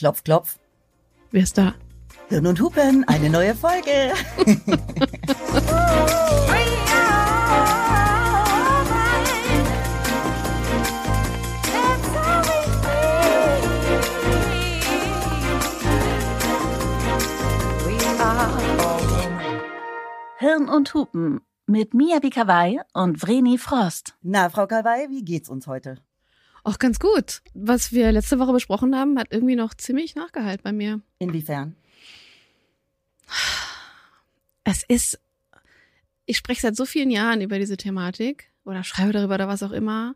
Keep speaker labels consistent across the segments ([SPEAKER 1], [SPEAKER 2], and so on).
[SPEAKER 1] Klopf, klopf.
[SPEAKER 2] Wer ist da?
[SPEAKER 1] Hirn und Hupen, eine neue Folge.
[SPEAKER 3] Hirn und Hupen mit Mia Bikawai und Vreni Frost.
[SPEAKER 1] Na, Frau Kawai, wie geht's uns heute?
[SPEAKER 2] Auch ganz gut. Was wir letzte Woche besprochen haben, hat irgendwie noch ziemlich nachgehalten bei mir.
[SPEAKER 1] Inwiefern?
[SPEAKER 2] Es ist, ich spreche seit so vielen Jahren über diese Thematik oder schreibe darüber oder was auch immer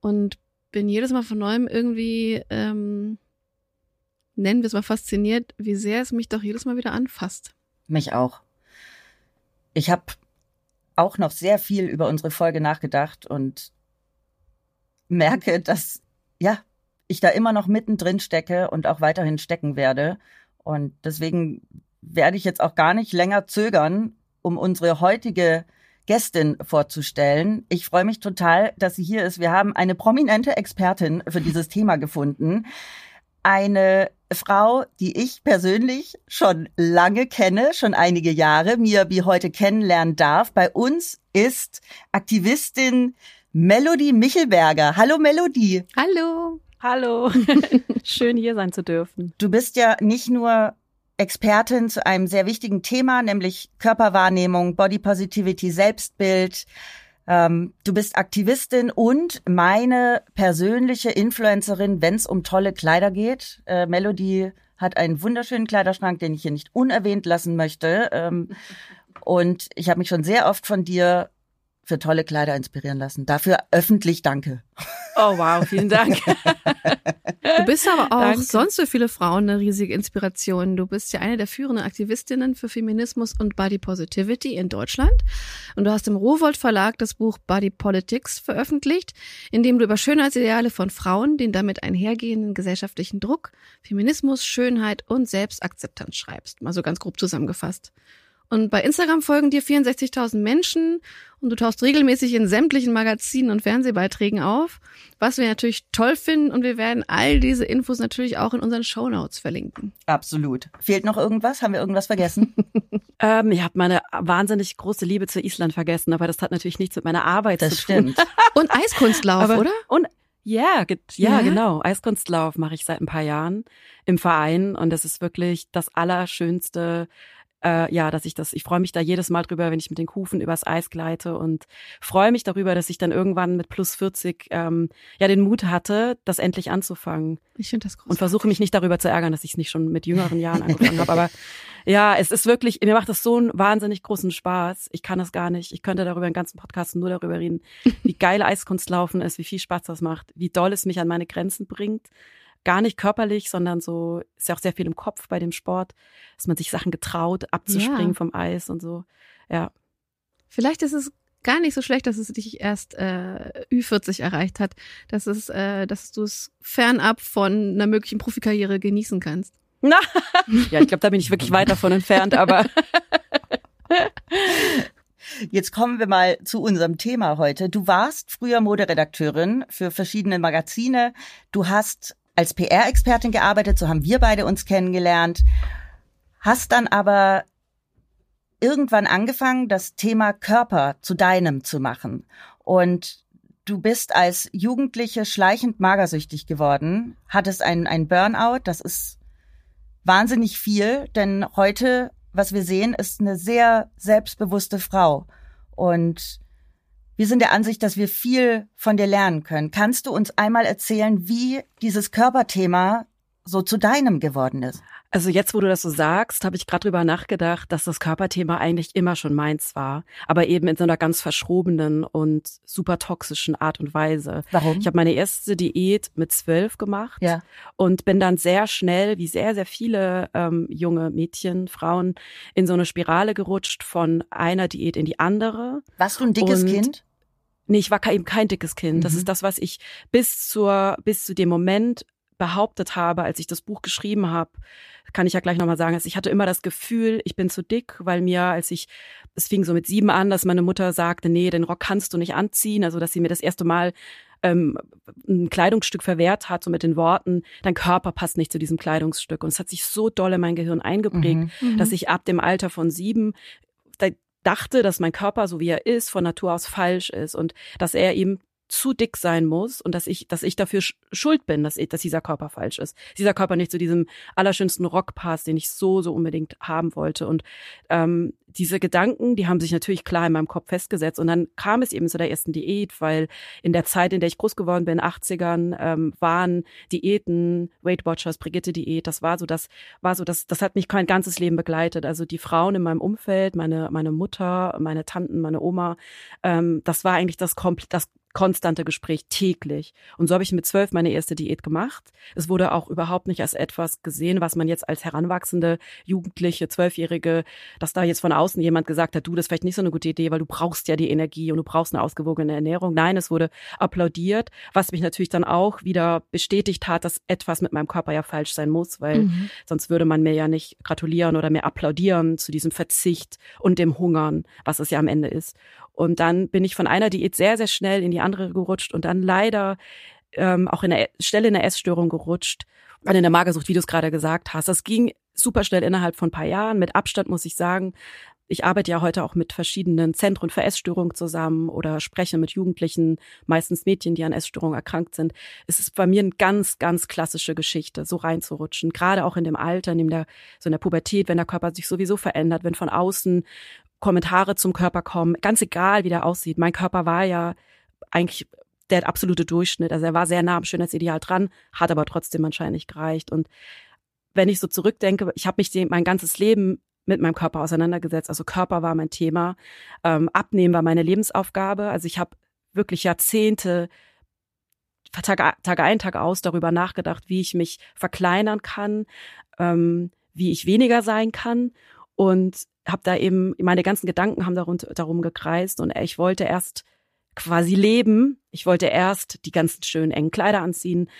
[SPEAKER 2] und bin jedes Mal von neuem irgendwie, ähm, nennen wir es mal fasziniert, wie sehr es mich doch jedes Mal wieder anfasst.
[SPEAKER 1] Mich auch. Ich habe auch noch sehr viel über unsere Folge nachgedacht und merke, dass ja, ich da immer noch mittendrin stecke und auch weiterhin stecken werde. Und deswegen werde ich jetzt auch gar nicht länger zögern, um unsere heutige Gästin vorzustellen. Ich freue mich total, dass sie hier ist. Wir haben eine prominente Expertin für dieses Thema gefunden. Eine Frau, die ich persönlich schon lange kenne, schon einige Jahre, mir wie heute kennenlernen darf. Bei uns ist Aktivistin Melody Michelberger. Hallo Melody.
[SPEAKER 4] Hallo. Hallo. Schön hier sein zu dürfen.
[SPEAKER 1] Du bist ja nicht nur Expertin zu einem sehr wichtigen Thema, nämlich Körperwahrnehmung, Body Positivity, Selbstbild. Ähm, du bist Aktivistin und meine persönliche Influencerin, wenn es um tolle Kleider geht. Äh, Melody hat einen wunderschönen Kleiderschrank, den ich hier nicht unerwähnt lassen möchte. Ähm, und ich habe mich schon sehr oft von dir für tolle Kleider inspirieren lassen. Dafür öffentlich danke.
[SPEAKER 4] Oh wow, vielen Dank.
[SPEAKER 2] Du bist aber auch
[SPEAKER 4] Danke.
[SPEAKER 2] sonst für viele Frauen eine riesige Inspiration. Du bist ja eine der führenden Aktivistinnen für Feminismus und Body Positivity in Deutschland. Und du hast im Rowold Verlag das Buch Body Politics veröffentlicht, in dem du über Schönheitsideale von Frauen, den damit einhergehenden gesellschaftlichen Druck, Feminismus, Schönheit und Selbstakzeptanz schreibst. Mal so ganz grob zusammengefasst. Und bei Instagram folgen dir 64.000 Menschen und du tauchst regelmäßig in sämtlichen Magazinen und Fernsehbeiträgen auf, was wir natürlich toll finden und wir werden all diese Infos natürlich auch in unseren Shownotes verlinken.
[SPEAKER 1] Absolut. Fehlt noch irgendwas? Haben wir irgendwas vergessen?
[SPEAKER 4] Ähm, ich habe meine wahnsinnig große Liebe zu Island vergessen, aber das hat natürlich nichts mit meiner Arbeit
[SPEAKER 1] Das
[SPEAKER 4] zu tun.
[SPEAKER 1] stimmt.
[SPEAKER 2] Und Eiskunstlauf,
[SPEAKER 4] Aber,
[SPEAKER 2] oder?
[SPEAKER 4] Und ja, ge- ja,
[SPEAKER 2] Ja?
[SPEAKER 4] genau. Eiskunstlauf mache ich seit ein paar Jahren im Verein und das ist wirklich das Allerschönste. Äh, ja, dass ich das, ich freue mich da jedes Mal drüber, wenn ich mit den Kufen übers Eis gleite und freue mich darüber, dass ich dann irgendwann mit plus 40 ähm, ja den Mut hatte, das endlich anzufangen.
[SPEAKER 2] Ich finde das großartig.
[SPEAKER 4] und versuche mich nicht darüber zu ärgern, dass ich es nicht schon mit jüngeren Jahren angefangen habe. Aber ja, es ist wirklich, mir macht das so einen wahnsinnig großen Spaß. Ich kann das gar nicht. Ich könnte darüber einen ganzen Podcast nur darüber reden, wie geil Eiskunstlaufen ist, wie viel Spaß das macht, wie doll es mich an meine Grenzen bringt. Gar nicht körperlich, sondern so, ist ja auch sehr viel im Kopf bei dem Sport, dass man sich Sachen getraut, abzuspringen
[SPEAKER 2] Ja.
[SPEAKER 4] vom Eis und so. Ja.
[SPEAKER 2] Vielleicht ist es gar nicht so schlecht, dass es dich erst äh, Ü40 erreicht hat, dass es, äh, dass du es fernab von einer möglichen Profikarriere genießen kannst.
[SPEAKER 4] Na, ja, ich glaube, da bin ich wirklich weit davon entfernt, aber
[SPEAKER 1] Jetzt kommen wir mal zu unserem Thema heute. Du warst früher Moderedakteurin für verschiedene Magazine. Du hast als PR-Expertin gearbeitet, so haben wir beide uns kennengelernt. Hast dann aber irgendwann angefangen, das Thema Körper zu deinem zu machen. Und du bist als Jugendliche schleichend magersüchtig geworden, hattest einen, einen Burnout. Das ist wahnsinnig viel, denn heute, was wir sehen, ist eine sehr selbstbewusste Frau. Und wir sind der Ansicht, dass wir viel von dir lernen können. Kannst du uns einmal erzählen, wie dieses Körperthema so zu deinem geworden ist?
[SPEAKER 4] Also jetzt, wo du das so sagst, habe ich gerade drüber nachgedacht, dass das Körperthema eigentlich immer schon meins war, aber eben in so einer ganz verschrobenen und super toxischen Art und Weise.
[SPEAKER 1] Warum?
[SPEAKER 4] Ich habe meine erste Diät mit zwölf gemacht
[SPEAKER 1] ja.
[SPEAKER 4] und bin dann sehr schnell, wie sehr, sehr viele ähm, junge Mädchen, Frauen, in so eine Spirale gerutscht von einer Diät in die andere.
[SPEAKER 1] Warst du ein dickes
[SPEAKER 4] Und-
[SPEAKER 1] Kind?
[SPEAKER 4] Nee, ich war eben kein dickes Kind. Das
[SPEAKER 1] Mhm.
[SPEAKER 4] ist das, was ich bis zur, bis zu dem Moment behauptet habe, als ich das Buch geschrieben habe, kann ich ja gleich nochmal sagen, also ich hatte immer das Gefühl, ich bin zu dick, weil mir, als ich, es fing so mit sieben an, dass meine Mutter sagte, nee, den Rock kannst du nicht anziehen, also dass sie mir das erste Mal ähm, ein Kleidungsstück verwehrt hat, so mit den Worten, dein Körper passt nicht zu diesem Kleidungsstück. Und es hat sich so doll in mein Gehirn eingeprägt,
[SPEAKER 2] Mhm.
[SPEAKER 4] dass ich ab dem Alter von sieben dachte, dass mein Körper, so wie er ist, von Natur aus falsch ist und dass er eben zu dick sein muss und dass ich, dass ich dafür sch- schuld bin, dass, ich, dass dieser Körper falsch ist. Dieser Körper nicht zu diesem allerschönsten Rock passt, den ich so, so unbedingt haben wollte. Und ähm, diese Gedanken, die haben sich natürlich klar in meinem Kopf festgesetzt. Und dann kam es eben zu der ersten Diät, weil in der Zeit, in der ich groß geworden bin, 80ern, ähm, waren Diäten, Weight Watchers, Brigitte-Diät, das war so, das war so, das, das hat mich mein ganzes Leben begleitet. Also die Frauen in meinem Umfeld, meine, meine Mutter, meine Tanten, meine Oma, ähm, das war eigentlich das komplett, das konstante Gespräch täglich. Und so habe ich mit zwölf meine erste Diät gemacht. Es wurde auch überhaupt nicht als etwas gesehen, was man jetzt als heranwachsende Jugendliche, Zwölfjährige, dass da jetzt von außen jemand gesagt hat, du, das ist vielleicht nicht so eine gute Idee, weil du brauchst ja die Energie und du brauchst eine ausgewogene Ernährung. Nein, es wurde applaudiert, was mich natürlich dann auch wieder bestätigt hat, dass etwas mit meinem Körper ja falsch sein muss, weil
[SPEAKER 2] Mhm.
[SPEAKER 4] sonst würde man mir ja nicht gratulieren oder mir applaudieren zu diesem Verzicht und dem Hungern, was es ja am Ende ist. Und dann bin ich von einer Diät sehr, sehr schnell in die andere gerutscht und dann leider ähm, auch in der Stelle in der Essstörung gerutscht und in der Magersucht, wie du es gerade gesagt hast. Das ging super schnell innerhalb von ein paar Jahren. Mit Abstand muss ich sagen, ich arbeite ja heute auch mit verschiedenen Zentren für Essstörungen zusammen oder spreche mit Jugendlichen, meistens Mädchen, die an Essstörungen erkrankt sind. Es ist bei mir eine ganz, ganz klassische Geschichte, so reinzurutschen. Gerade auch in dem Alter, in der, so in der Pubertät, wenn der Körper sich sowieso verändert, wenn von außen Kommentare zum Körper kommen, ganz egal, wie der aussieht. Mein Körper war ja eigentlich der absolute Durchschnitt. Also er war sehr nah am Schönheitsideal dran, hat aber trotzdem anscheinend nicht gereicht. Und wenn ich so zurückdenke, ich habe mich mein ganzes Leben mit meinem Körper auseinandergesetzt. Also Körper war mein Thema, ähm, Abnehmen war meine Lebensaufgabe. Also ich habe wirklich Jahrzehnte Tag, Tag ein, Tag aus darüber nachgedacht, wie ich mich verkleinern kann, ähm, wie ich weniger sein kann und habe da eben meine ganzen Gedanken haben darum, darum gekreist und ich wollte erst quasi leben. Ich wollte erst die ganzen schönen engen Kleider anziehen,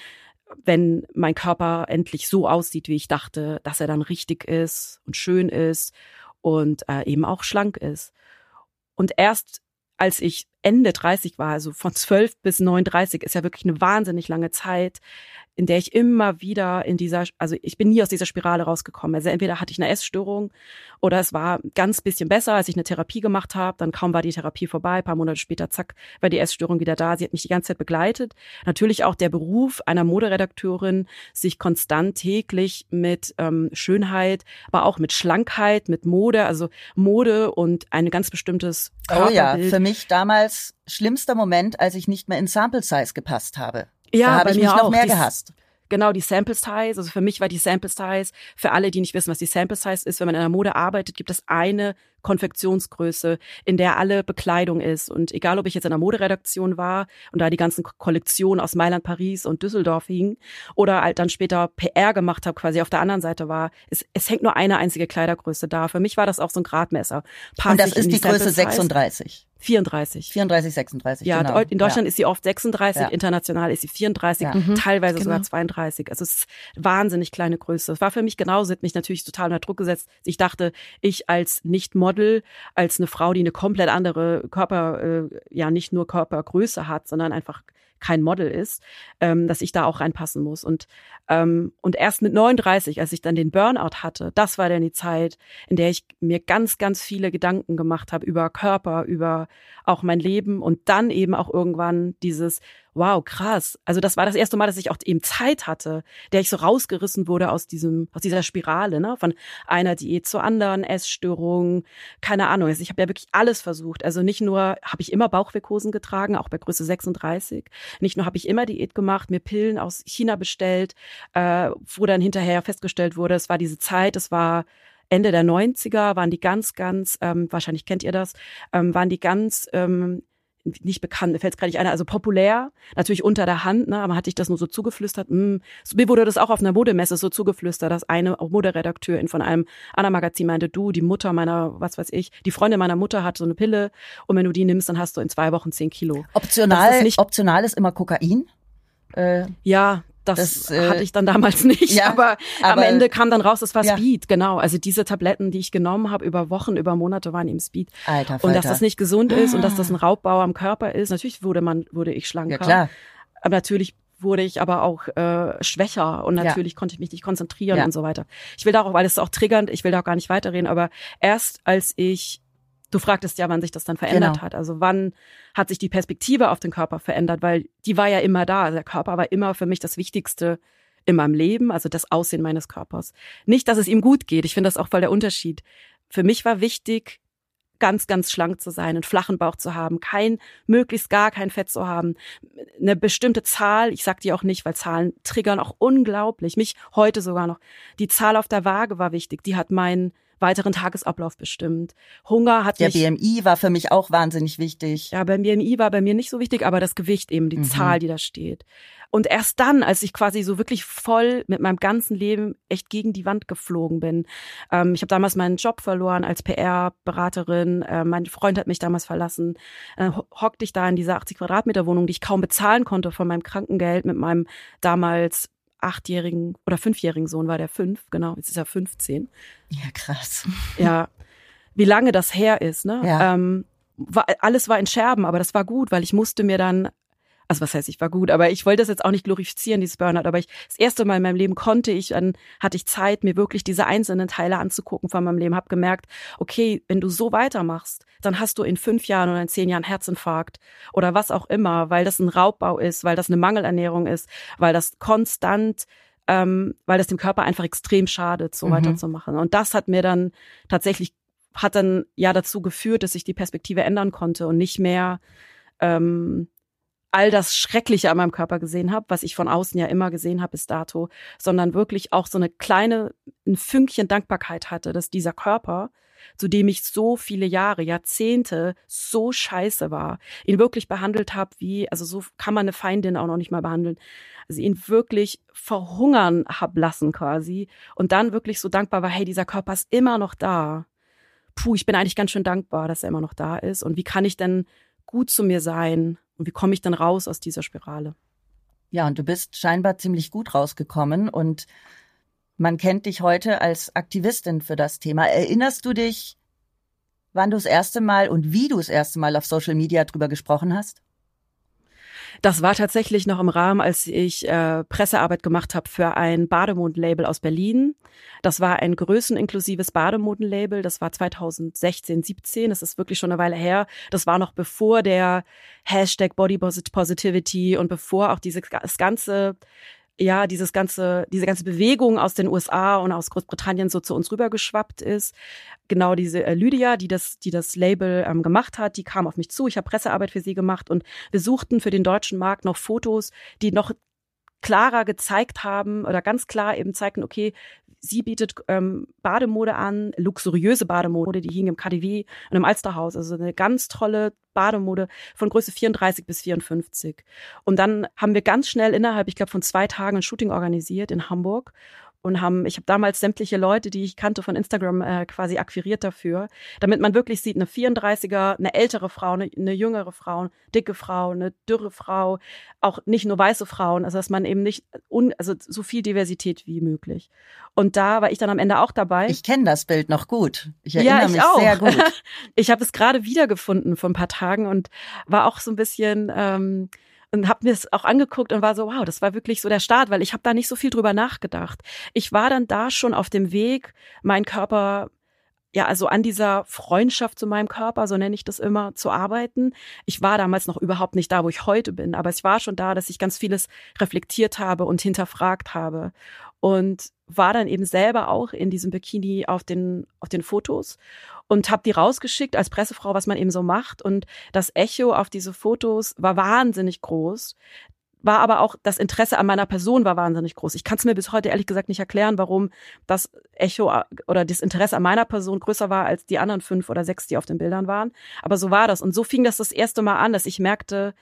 [SPEAKER 4] wenn mein Körper endlich so aussieht, wie ich dachte, dass er dann richtig ist und schön ist und äh, eben auch schlank ist. Und erst als ich Ende 30 war, also von 12 bis 39, ist ja wirklich eine wahnsinnig lange Zeit, in der ich immer wieder in dieser, also ich bin nie aus dieser Spirale rausgekommen. Also entweder hatte ich eine Essstörung oder es war ganz bisschen besser, als ich eine Therapie gemacht habe. Dann kaum war die Therapie vorbei, ein paar Monate später, zack, war die Essstörung wieder da. Sie hat mich die ganze Zeit begleitet. Natürlich auch der Beruf einer Moderedakteurin, sich konstant täglich mit ähm, Schönheit, aber auch mit Schlankheit, mit Mode, also Mode und ein ganz bestimmtes
[SPEAKER 1] Oh ja,
[SPEAKER 4] Körperbild.
[SPEAKER 1] für mich damals schlimmster Moment, als ich nicht mehr in Sample Size gepasst habe.
[SPEAKER 4] Ja,
[SPEAKER 1] da habe ich mich noch
[SPEAKER 4] auch.
[SPEAKER 1] mehr
[SPEAKER 4] Dies-
[SPEAKER 1] gehasst.
[SPEAKER 4] Genau, die Sample Size. Also für mich war die Sample Size, für alle, die nicht wissen, was die Sample Size ist, wenn man in der Mode arbeitet, gibt es eine Konfektionsgröße, in der alle Bekleidung ist. Und egal, ob ich jetzt in der Moderedaktion war und da die ganzen Kollektionen aus Mailand, Paris und Düsseldorf hingen oder halt dann später PR gemacht habe, quasi auf der anderen Seite war, es, es hängt nur eine einzige Kleidergröße da. Für mich war das auch so ein Gradmesser. Passe
[SPEAKER 1] Und das ist die
[SPEAKER 4] Sample
[SPEAKER 1] Größe
[SPEAKER 4] Size?
[SPEAKER 1] 36.
[SPEAKER 4] 34.
[SPEAKER 1] 34, 36,
[SPEAKER 4] Ja,
[SPEAKER 1] genau.
[SPEAKER 4] in Deutschland ist sie oft 36,
[SPEAKER 1] Ja.
[SPEAKER 4] international ist sie 34,
[SPEAKER 1] Ja.
[SPEAKER 2] Mhm,
[SPEAKER 4] teilweise
[SPEAKER 2] genau.
[SPEAKER 4] sogar 32. Also es ist wahnsinnig kleine Größe. Es war für mich genauso, hat mich natürlich total unter Druck gesetzt. Ich dachte, ich als Nicht-Model, als eine Frau, die eine komplett andere Körper, äh, ja nicht nur Körpergröße hat, sondern einfach kein Model ist, ähm, dass ich da auch reinpassen muss. Und, ähm, und erst mit 39, als ich dann den Burnout hatte, das war dann die Zeit, in der ich mir ganz, ganz viele Gedanken gemacht habe über Körper, über auch mein Leben und dann eben auch irgendwann dieses, wow, krass. Also das war das erste Mal, dass ich auch eben Zeit hatte, der ich so rausgerissen wurde aus diesem, aus dieser Spirale, ne, von einer Diät zur anderen, Essstörungen, keine Ahnung. Also ich habe ja wirklich alles versucht. Also nicht nur habe ich immer Bauchweghosen getragen, auch bei Größe 36. Nicht nur habe ich immer Diät gemacht, mir Pillen aus China bestellt, äh, wo dann hinterher festgestellt wurde, es war diese Zeit, es war Ende der 90er, waren die ganz, ganz, ähm, wahrscheinlich kennt ihr das, ähm, waren die ganz ähm, nicht bekannt, mir fällt es gerade nicht ein, also populär, natürlich unter der Hand, ne, aber hatte ich das nur so zugeflüstert. Mh. So, mir wurde das auch auf einer Modemesse so zugeflüstert, dass eine Moderedakteurin von einem anderen Magazin meinte, du, die Mutter meiner, was weiß ich, die Freundin meiner Mutter hat so eine Pille und wenn du die nimmst, dann hast du in zwei Wochen zehn Kilo.
[SPEAKER 1] Optional,
[SPEAKER 4] ist nicht-
[SPEAKER 1] optional ist immer Kokain. Äh,
[SPEAKER 4] Ja, das,
[SPEAKER 1] Das, äh,
[SPEAKER 4] hatte ich dann damals nicht,
[SPEAKER 1] ja,
[SPEAKER 4] aber, am
[SPEAKER 1] aber-
[SPEAKER 4] Ende kam dann raus, das war
[SPEAKER 1] Ja.
[SPEAKER 4] Speed, genau. Also diese Tabletten, die ich genommen habe über Wochen, über Monate, waren eben Speed.
[SPEAKER 1] alter
[SPEAKER 4] Und
[SPEAKER 1] Falter.
[SPEAKER 4] dass das nicht gesund ist und dass das ein Raubbau am Körper ist. Natürlich wurde man, wurde ich schlanker.
[SPEAKER 1] Ja, klar.
[SPEAKER 4] Aber natürlich wurde ich aber auch äh, schwächer und natürlich
[SPEAKER 1] Ja.
[SPEAKER 4] konnte ich mich nicht konzentrieren
[SPEAKER 1] Ja.
[SPEAKER 4] und so weiter. Ich will darauf, weil es ist auch triggernd, ich will da auch gar nicht weiterreden, aber erst als ich, du fragtest ja, wann sich das dann verändert
[SPEAKER 1] Genau.
[SPEAKER 4] hat, also wann hat sich die Perspektive auf den Körper verändert, weil die war ja immer da, also der Körper war immer für mich das Wichtigste in meinem Leben, also das Aussehen meines Körpers. Nicht, dass es ihm gut geht, ich finde das auch voll der Unterschied. Für mich war wichtig, ganz, ganz schlank zu sein, einen flachen Bauch zu haben, kein, möglichst gar kein Fett zu haben, eine bestimmte Zahl, ich sag die auch nicht, weil Zahlen triggern auch unglaublich, mich heute sogar noch. Die Zahl auf der Waage war wichtig, die hat meinen weiteren Tagesablauf bestimmt. Hunger hat
[SPEAKER 1] Der
[SPEAKER 4] mich
[SPEAKER 1] BMI war für mich auch wahnsinnig wichtig.
[SPEAKER 4] ja, beim BMI war bei mir nicht so wichtig, aber das Gewicht eben, die
[SPEAKER 1] Mhm.
[SPEAKER 4] Zahl, die da steht. Und erst dann, als ich quasi so wirklich voll mit meinem ganzen Leben echt gegen die Wand geflogen bin. Ähm, ich habe damals meinen Job verloren als PR-Beraterin. Äh, mein Freund hat mich damals verlassen. Äh, ho- hockte ich da in dieser 80 Quadratmeter Wohnung, die ich kaum bezahlen konnte von meinem Krankengeld mit meinem damals achtjährigen oder fünfjährigen Sohn war der fünf, genau, jetzt ist er 15
[SPEAKER 1] Ja, krass.
[SPEAKER 4] ja, wie lange das her ist, ne?
[SPEAKER 1] Ja.
[SPEAKER 4] Ähm, war, alles war in Scherben, aber das war gut, weil ich musste mir dann, also was heißt, ich war gut, aber ich wollte das jetzt auch nicht glorifizieren, dieses Burnout, aber ich, das erste Mal in meinem Leben konnte ich, dann hatte ich Zeit, mir wirklich diese einzelnen Teile anzugucken von meinem Leben, hab gemerkt, okay, wenn du so weitermachst, dann hast du in fünf Jahren oder in zehn Jahren Herzinfarkt oder was auch immer, weil das ein Raubbau ist, weil das eine Mangelernährung ist, weil das konstant ähm, weil das dem Körper einfach extrem schadet, so
[SPEAKER 1] Mhm.
[SPEAKER 4] weiterzumachen. Und das hat mir dann tatsächlich, hat dann ja dazu geführt, dass ich die Perspektive ändern konnte und nicht mehr ähm, all das Schreckliche an meinem Körper gesehen habe, was ich von außen ja immer gesehen habe bis dato, sondern wirklich auch so eine kleine, ein Fünkchen Dankbarkeit hatte, dass dieser Körper, zu dem ich so viele Jahre, Jahrzehnte so scheiße war, ihn wirklich behandelt habe wie, also so kann man eine Feindin auch noch nicht mal behandeln, also ihn wirklich verhungern hab lassen quasi und dann wirklich so dankbar war, hey, dieser Körper ist immer noch da. Puh, ich bin eigentlich ganz schön dankbar, dass er immer noch da ist und wie kann ich denn gut zu mir sein und wie komme ich denn raus aus dieser Spirale?
[SPEAKER 1] Ja, und du bist scheinbar ziemlich gut rausgekommen und man kennt dich heute als Aktivistin für das Thema. Erinnerst du dich, wann du das erste Mal und wie du das erste Mal auf Social Media drüber gesprochen hast?
[SPEAKER 4] Das war tatsächlich noch im Rahmen, als ich äh, Pressearbeit gemacht habe für ein Bademodenlabel aus Berlin. Das war ein größeninklusives Bademodenlabel. Das war 2016, 17. Das ist wirklich schon eine Weile her. Das war noch bevor der Hashtag Body Positivity und bevor auch dieses ganze ja, dieses ganze, diese ganze Bewegung aus den USA und aus Großbritannien so zu uns rübergeschwappt ist. Genau diese äh, Lydia, die das, die das Label ähm, gemacht hat, die kam auf mich zu. Ich habe Pressearbeit für sie gemacht und wir suchten für den deutschen Markt noch Fotos, die noch klarer gezeigt haben oder ganz klar eben zeigten, okay, sie bietet ähm, Bademode an, luxuriöse Bademode, die hing im KDW und im Alsterhaus, also eine ganz tolle Bademode von Größe 34 bis 54. Und dann haben wir ganz schnell innerhalb, ich glaube, von zwei Tagen ein Shooting organisiert in Hamburg und haben, ich habe damals sämtliche Leute, die ich kannte von Instagram äh, quasi akquiriert dafür, damit man wirklich sieht, eine 34er, eine ältere Frau, eine, eine jüngere Frau, eine dicke Frau, eine dürre Frau, auch nicht nur weiße Frauen, also dass man eben nicht, un, also so viel Diversität wie möglich. Und da war ich dann am Ende auch dabei.
[SPEAKER 1] Ich kenne das Bild noch gut. Ich erinnere
[SPEAKER 4] ja, ich
[SPEAKER 1] mich
[SPEAKER 4] auch.
[SPEAKER 1] sehr gut.
[SPEAKER 4] ich habe es gerade wiedergefunden vor ein paar Tagen und war auch so ein bisschen ähm, und habe mir es auch angeguckt und war so, wow, das war wirklich so der Start, weil ich habe da nicht so viel drüber nachgedacht. Ich war dann da schon auf dem Weg, meinen Körper ja, also an dieser Freundschaft zu meinem Körper, so nenne ich das immer, zu arbeiten. Ich war damals noch überhaupt nicht da, wo ich heute bin, aber es war schon da, dass ich ganz vieles reflektiert habe und hinterfragt habe und war dann eben selber auch in diesem Bikini auf den auf den Fotos und habe die rausgeschickt als Pressefrau, was man eben so macht und das Echo auf diese Fotos war wahnsinnig groß war aber auch das Interesse an meiner Person war wahnsinnig groß. Ich kann es mir bis heute ehrlich gesagt nicht erklären, warum das Echo oder das Interesse an meiner Person größer war als die anderen fünf oder sechs, die auf den Bildern waren. Aber so war das. Und so fing das das erste Mal an, dass ich merkte,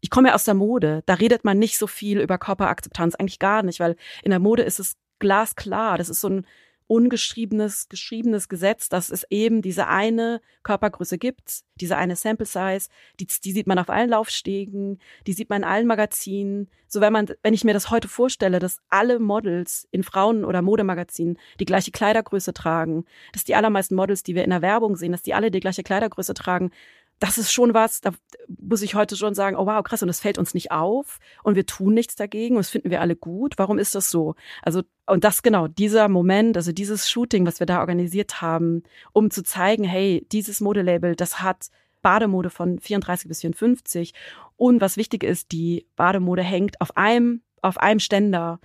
[SPEAKER 4] ich komme ja aus der Mode. Da redet man nicht so viel über Körperakzeptanz, eigentlich gar nicht, weil in der Mode ist es glasklar. Das ist so ein ungeschriebenes, geschriebenes Gesetz, dass es eben diese eine Körpergröße gibt, diese eine Sample Size, die, die sieht man auf allen Laufstegen, die sieht man in allen Magazinen. So wenn man, wenn ich mir das heute vorstelle, dass alle Models in Frauen- oder Modemagazinen die gleiche Kleidergröße tragen, dass die allermeisten Models, die wir in der Werbung sehen, dass die alle die gleiche Kleidergröße tragen, das ist schon was, da muss ich heute schon sagen, oh wow, krass, und das fällt uns nicht auf und wir tun nichts dagegen und das finden wir alle gut. Warum ist das so? Also, und das genau, dieser Moment, also dieses Shooting, was wir da organisiert haben, um zu zeigen, hey, dieses Modelabel, das hat Bademode von 34 bis 54 und was wichtig ist, die Bademode hängt auf einem auf einem Ständer.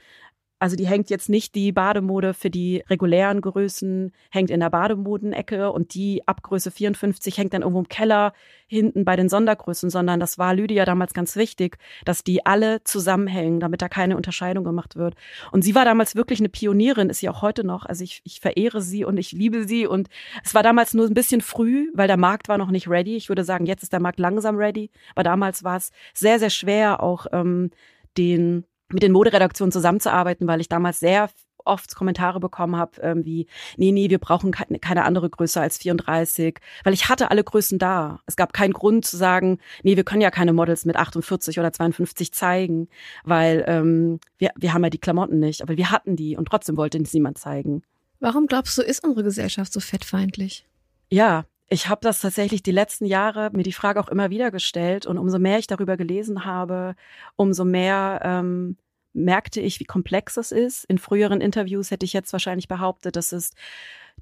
[SPEAKER 4] Also die hängt jetzt nicht die Bademode für die regulären Größen, hängt in der Bademodenecke und die ab Größe 54 hängt dann irgendwo im Keller hinten bei den Sondergrößen, sondern das war Lydia damals ganz wichtig, dass die alle zusammenhängen, damit da keine Unterscheidung gemacht wird. Und sie war damals wirklich eine Pionierin, ist sie auch heute noch. Also ich, ich verehre sie und ich liebe sie und es war damals nur ein bisschen früh, weil der Markt war noch nicht ready. Ich würde sagen, jetzt ist der Markt langsam ready, aber damals war es sehr, sehr schwer, auch ähm, den mit den Moderedaktionen zusammenzuarbeiten, weil ich damals sehr oft Kommentare bekommen habe, ähm, wie, nee, nee, wir brauchen keine, keine andere Größe als 34, weil ich hatte alle Größen da. Es gab keinen Grund zu sagen, nee, wir können ja keine Models mit 48 oder 52 zeigen, weil ähm, wir, wir haben ja die Klamotten nicht, aber wir hatten die und trotzdem wollte uns niemand zeigen.
[SPEAKER 2] Warum glaubst du, ist unsere Gesellschaft so fettfeindlich?
[SPEAKER 4] Ja, ich habe das tatsächlich die letzten Jahre mir die Frage auch immer wieder gestellt und umso mehr ich darüber gelesen habe, umso mehr ähm, merkte ich, wie komplex es ist. In früheren Interviews hätte ich jetzt wahrscheinlich behauptet, dass es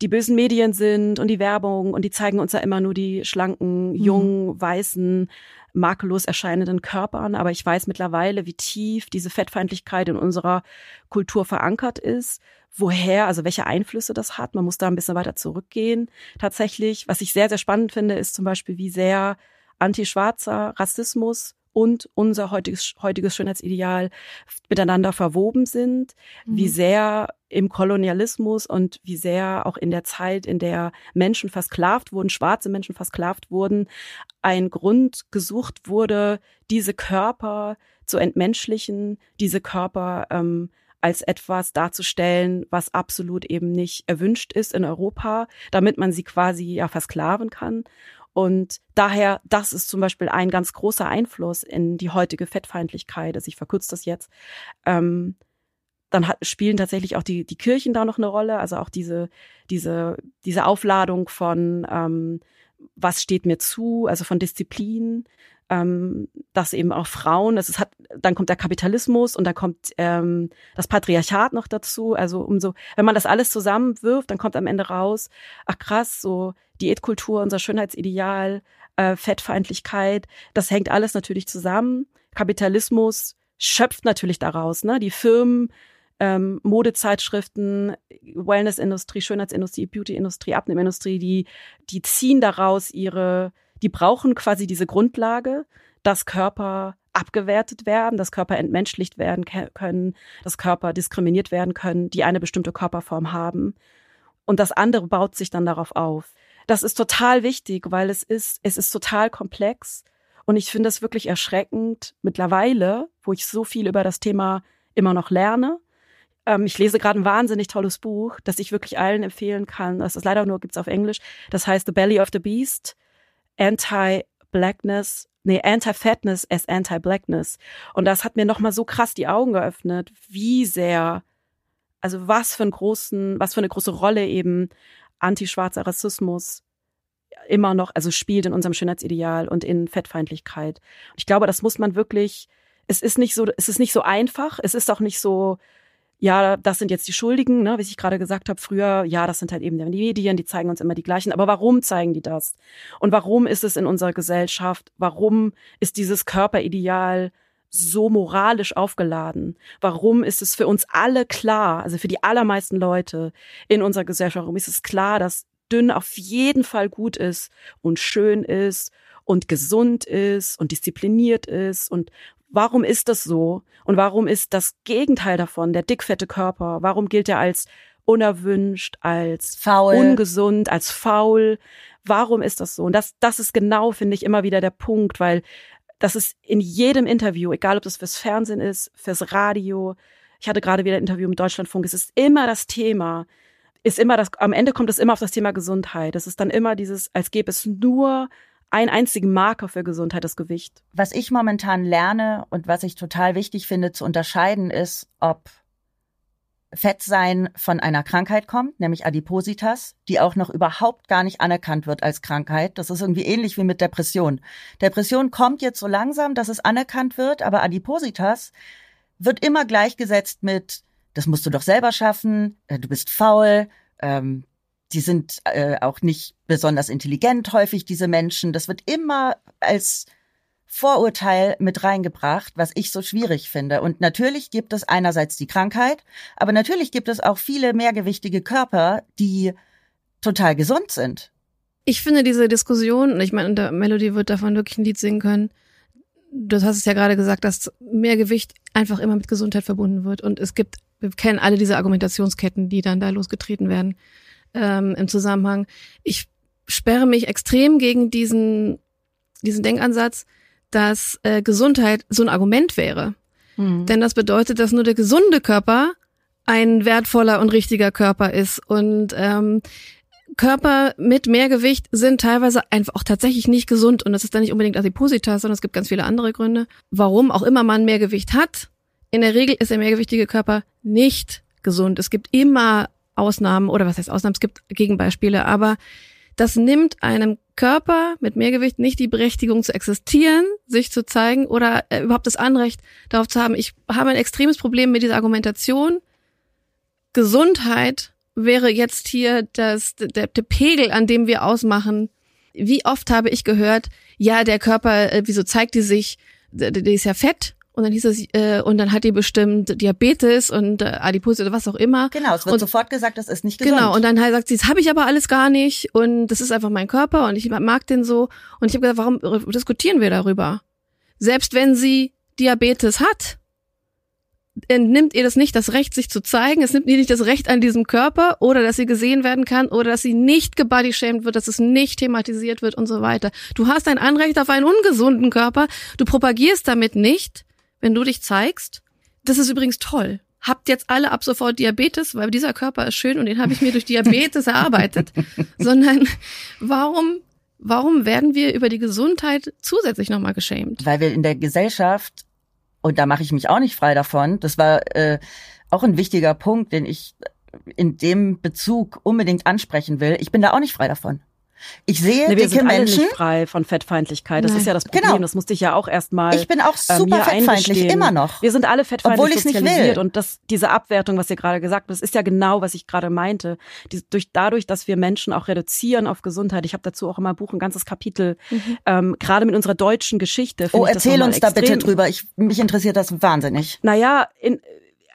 [SPEAKER 4] die bösen Medien sind und die Werbung und die zeigen uns ja immer nur die schlanken, mhm. jungen, weißen, makellos erscheinenden Körpern. Aber ich weiß mittlerweile, wie tief diese Fettfeindlichkeit in unserer Kultur verankert ist woher, also welche Einflüsse das hat. Man muss da ein bisschen weiter zurückgehen. Tatsächlich, was ich sehr, sehr spannend finde, ist zum Beispiel, wie sehr antischwarzer Rassismus und unser heutiges, heutiges Schönheitsideal miteinander verwoben sind, mhm. wie sehr im Kolonialismus und wie sehr auch in der Zeit, in der Menschen versklavt wurden, schwarze Menschen versklavt wurden, ein Grund gesucht wurde, diese Körper zu entmenschlichen, diese Körper ähm, als etwas darzustellen, was absolut eben nicht erwünscht ist in Europa, damit man sie quasi ja versklaven kann. Und daher, das ist zum Beispiel ein ganz großer Einfluss in die heutige Fettfeindlichkeit. Also ich verkürze das jetzt. Ähm, dann hat, spielen tatsächlich auch die, die Kirchen da noch eine Rolle. Also auch diese, diese, diese Aufladung von, ähm, was steht mir zu, also von Disziplin, ähm, dass eben auch Frauen, ist, hat, dann kommt der Kapitalismus und dann kommt ähm, das Patriarchat noch dazu. Also umso, wenn man das alles zusammenwirft, dann kommt am Ende raus, ach krass, so Diätkultur, unser Schönheitsideal, äh, Fettfeindlichkeit, das hängt alles natürlich zusammen. Kapitalismus schöpft natürlich daraus, ne? Die Firmen, ähm, Modezeitschriften, Wellnessindustrie, Schönheitsindustrie, Beautyindustrie, Abnehmindustrie, die, die ziehen daraus ihre die brauchen quasi diese Grundlage, dass Körper abgewertet werden, dass Körper entmenschlicht werden können, dass Körper diskriminiert werden können, die eine bestimmte Körperform haben. Und das andere baut sich dann darauf auf. Das ist total wichtig, weil es ist, es ist total komplex. Und ich finde es wirklich erschreckend mittlerweile, wo ich so viel über das Thema immer noch lerne. Ähm, ich lese gerade ein wahnsinnig tolles Buch, das ich wirklich allen empfehlen kann. Das ist leider nur gibt's auf Englisch. Das heißt The Belly of the Beast Anti-Blackness, nee, Anti-Fatness as Anti-Blackness. Und das hat mir nochmal so krass die Augen geöffnet, wie sehr, also was für einen großen, was für eine große Rolle eben antischwarzer Rassismus immer noch, also spielt in unserem Schönheitsideal und in Fettfeindlichkeit. Ich glaube, das muss man wirklich, es ist nicht so, es ist nicht so einfach, es ist auch nicht so, ja, das sind jetzt die Schuldigen, ne, wie ich gerade gesagt habe früher, ja, das sind halt eben die Medien, die zeigen uns immer die gleichen. Aber warum zeigen die das? Und warum ist es in unserer Gesellschaft? Warum ist dieses Körperideal so moralisch aufgeladen? Warum ist es für uns alle klar, also für die allermeisten Leute in unserer Gesellschaft, warum ist es klar, dass dünn auf jeden Fall gut ist und schön ist und gesund ist und diszipliniert ist und warum ist das so? Und warum ist das Gegenteil davon, der dickfette Körper, warum gilt er als unerwünscht, als
[SPEAKER 1] faul.
[SPEAKER 4] ungesund, als faul? Warum ist das so? Und das, das ist genau, finde ich, immer wieder der Punkt, weil das ist in jedem Interview, egal ob das fürs Fernsehen ist, fürs Radio. Ich hatte gerade wieder ein Interview im Deutschlandfunk. Es ist immer das Thema, ist immer das, am Ende kommt es immer auf das Thema Gesundheit. Es ist dann immer dieses, als gäbe es nur einen einzigen Marker für Gesundheit, das Gewicht.
[SPEAKER 1] Was ich momentan lerne und was ich total wichtig finde zu unterscheiden, ist, ob Fettsein von einer Krankheit kommt, nämlich Adipositas, die auch noch überhaupt gar nicht anerkannt wird als Krankheit. Das ist irgendwie ähnlich wie mit Depression. Depression kommt jetzt so langsam, dass es anerkannt wird, aber Adipositas wird immer gleichgesetzt mit, das musst du doch selber schaffen, äh, du bist faul, ähm, die sind äh, auch nicht besonders intelligent häufig, diese Menschen. Das wird immer als Vorurteil mit reingebracht, was ich so schwierig finde. Und natürlich gibt es einerseits die Krankheit, aber natürlich gibt es auch viele mehrgewichtige Körper, die total gesund sind.
[SPEAKER 2] Ich finde diese Diskussion, ich meine, der Melody wird davon wirklich ein Lied singen können. Du hast es ja gerade gesagt, dass Mehrgewicht einfach immer mit Gesundheit verbunden wird. Und es gibt, wir kennen alle diese Argumentationsketten, die dann da losgetreten werden ähm, im Zusammenhang. Ich sperre mich extrem gegen diesen, diesen Denkansatz, dass äh, Gesundheit so ein Argument wäre. Mhm. Denn das bedeutet, dass nur der gesunde Körper ein wertvoller und richtiger Körper ist. Und ähm, Körper mit Mehrgewicht sind teilweise einfach auch tatsächlich nicht gesund. Und das ist dann nicht unbedingt Adipositas, sondern es gibt ganz viele andere Gründe, warum auch immer man Mehrgewicht hat. In der Regel ist der mehrgewichtige Körper nicht gesund. Es gibt immer Ausnahmen oder was heißt Ausnahmen, es gibt Gegenbeispiele, aber das nimmt einem Körper mit Mehrgewicht nicht die Berechtigung zu existieren, sich zu zeigen oder äh, überhaupt das Anrecht darauf zu haben. Ich habe ein extremes Problem mit dieser Argumentation. Gesundheit wäre jetzt hier das, der, der Pegel, an dem wir ausmachen. Wie oft habe ich gehört, ja, der Körper, äh, wieso zeigt die sich, der ist ja fett und dann hieß es, äh, und dann hat die bestimmt Diabetes und äh, Adipose oder was auch immer.
[SPEAKER 1] Genau, es wird
[SPEAKER 2] und,
[SPEAKER 1] sofort gesagt, das ist nicht gesund.
[SPEAKER 2] Genau, und dann halt sagt sie, das habe ich aber alles gar nicht und das ist einfach mein Körper und ich mag den so. Und ich habe gesagt, warum diskutieren wir darüber? Selbst wenn sie Diabetes hat, entnimmt ihr das nicht das Recht, sich zu zeigen, es nimmt ihr nicht das Recht an diesem Körper oder dass sie gesehen werden kann oder dass sie nicht gebodyshamed wird, dass es nicht thematisiert wird und so weiter. Du hast ein Anrecht auf einen ungesunden Körper, du propagierst damit nicht, wenn du dich zeigst. Das ist übrigens toll. Habt jetzt alle ab sofort Diabetes, weil dieser Körper ist schön und den habe ich mir durch Diabetes erarbeitet. Sondern warum, warum werden wir über die Gesundheit zusätzlich nochmal geschämt?
[SPEAKER 1] Weil wir in der Gesellschaft, und da mache ich mich auch nicht frei davon, das war äh, auch ein wichtiger Punkt, den ich in dem Bezug unbedingt ansprechen will. Ich bin da auch nicht frei davon. Ich sehe
[SPEAKER 4] nee, wir
[SPEAKER 1] dicke
[SPEAKER 4] sind alle
[SPEAKER 1] Menschen.
[SPEAKER 4] nicht frei von Fettfeindlichkeit. Das
[SPEAKER 2] Nein.
[SPEAKER 4] ist ja das Problem.
[SPEAKER 1] Genau.
[SPEAKER 4] Das musste ich ja auch erstmal.
[SPEAKER 1] Ich bin auch
[SPEAKER 4] äh,
[SPEAKER 1] super
[SPEAKER 4] mir
[SPEAKER 1] fettfeindlich,
[SPEAKER 4] eingestehen.
[SPEAKER 1] immer noch.
[SPEAKER 4] Wir sind alle fettfeindlich
[SPEAKER 1] Obwohl ich's nicht
[SPEAKER 4] sozialisiert
[SPEAKER 1] will.
[SPEAKER 4] und das, diese Abwertung, was ihr gerade gesagt habt, das ist ja genau, was ich gerade meinte. Die, durch, dadurch, dass wir Menschen auch reduzieren auf Gesundheit. Ich habe dazu auch immer ein Buch, ein ganzes Kapitel, ähm, gerade mit unserer deutschen Geschichte.
[SPEAKER 1] Oh, erzähl uns da bitte drüber. Ich, mich interessiert das wahnsinnig.
[SPEAKER 4] naja, in,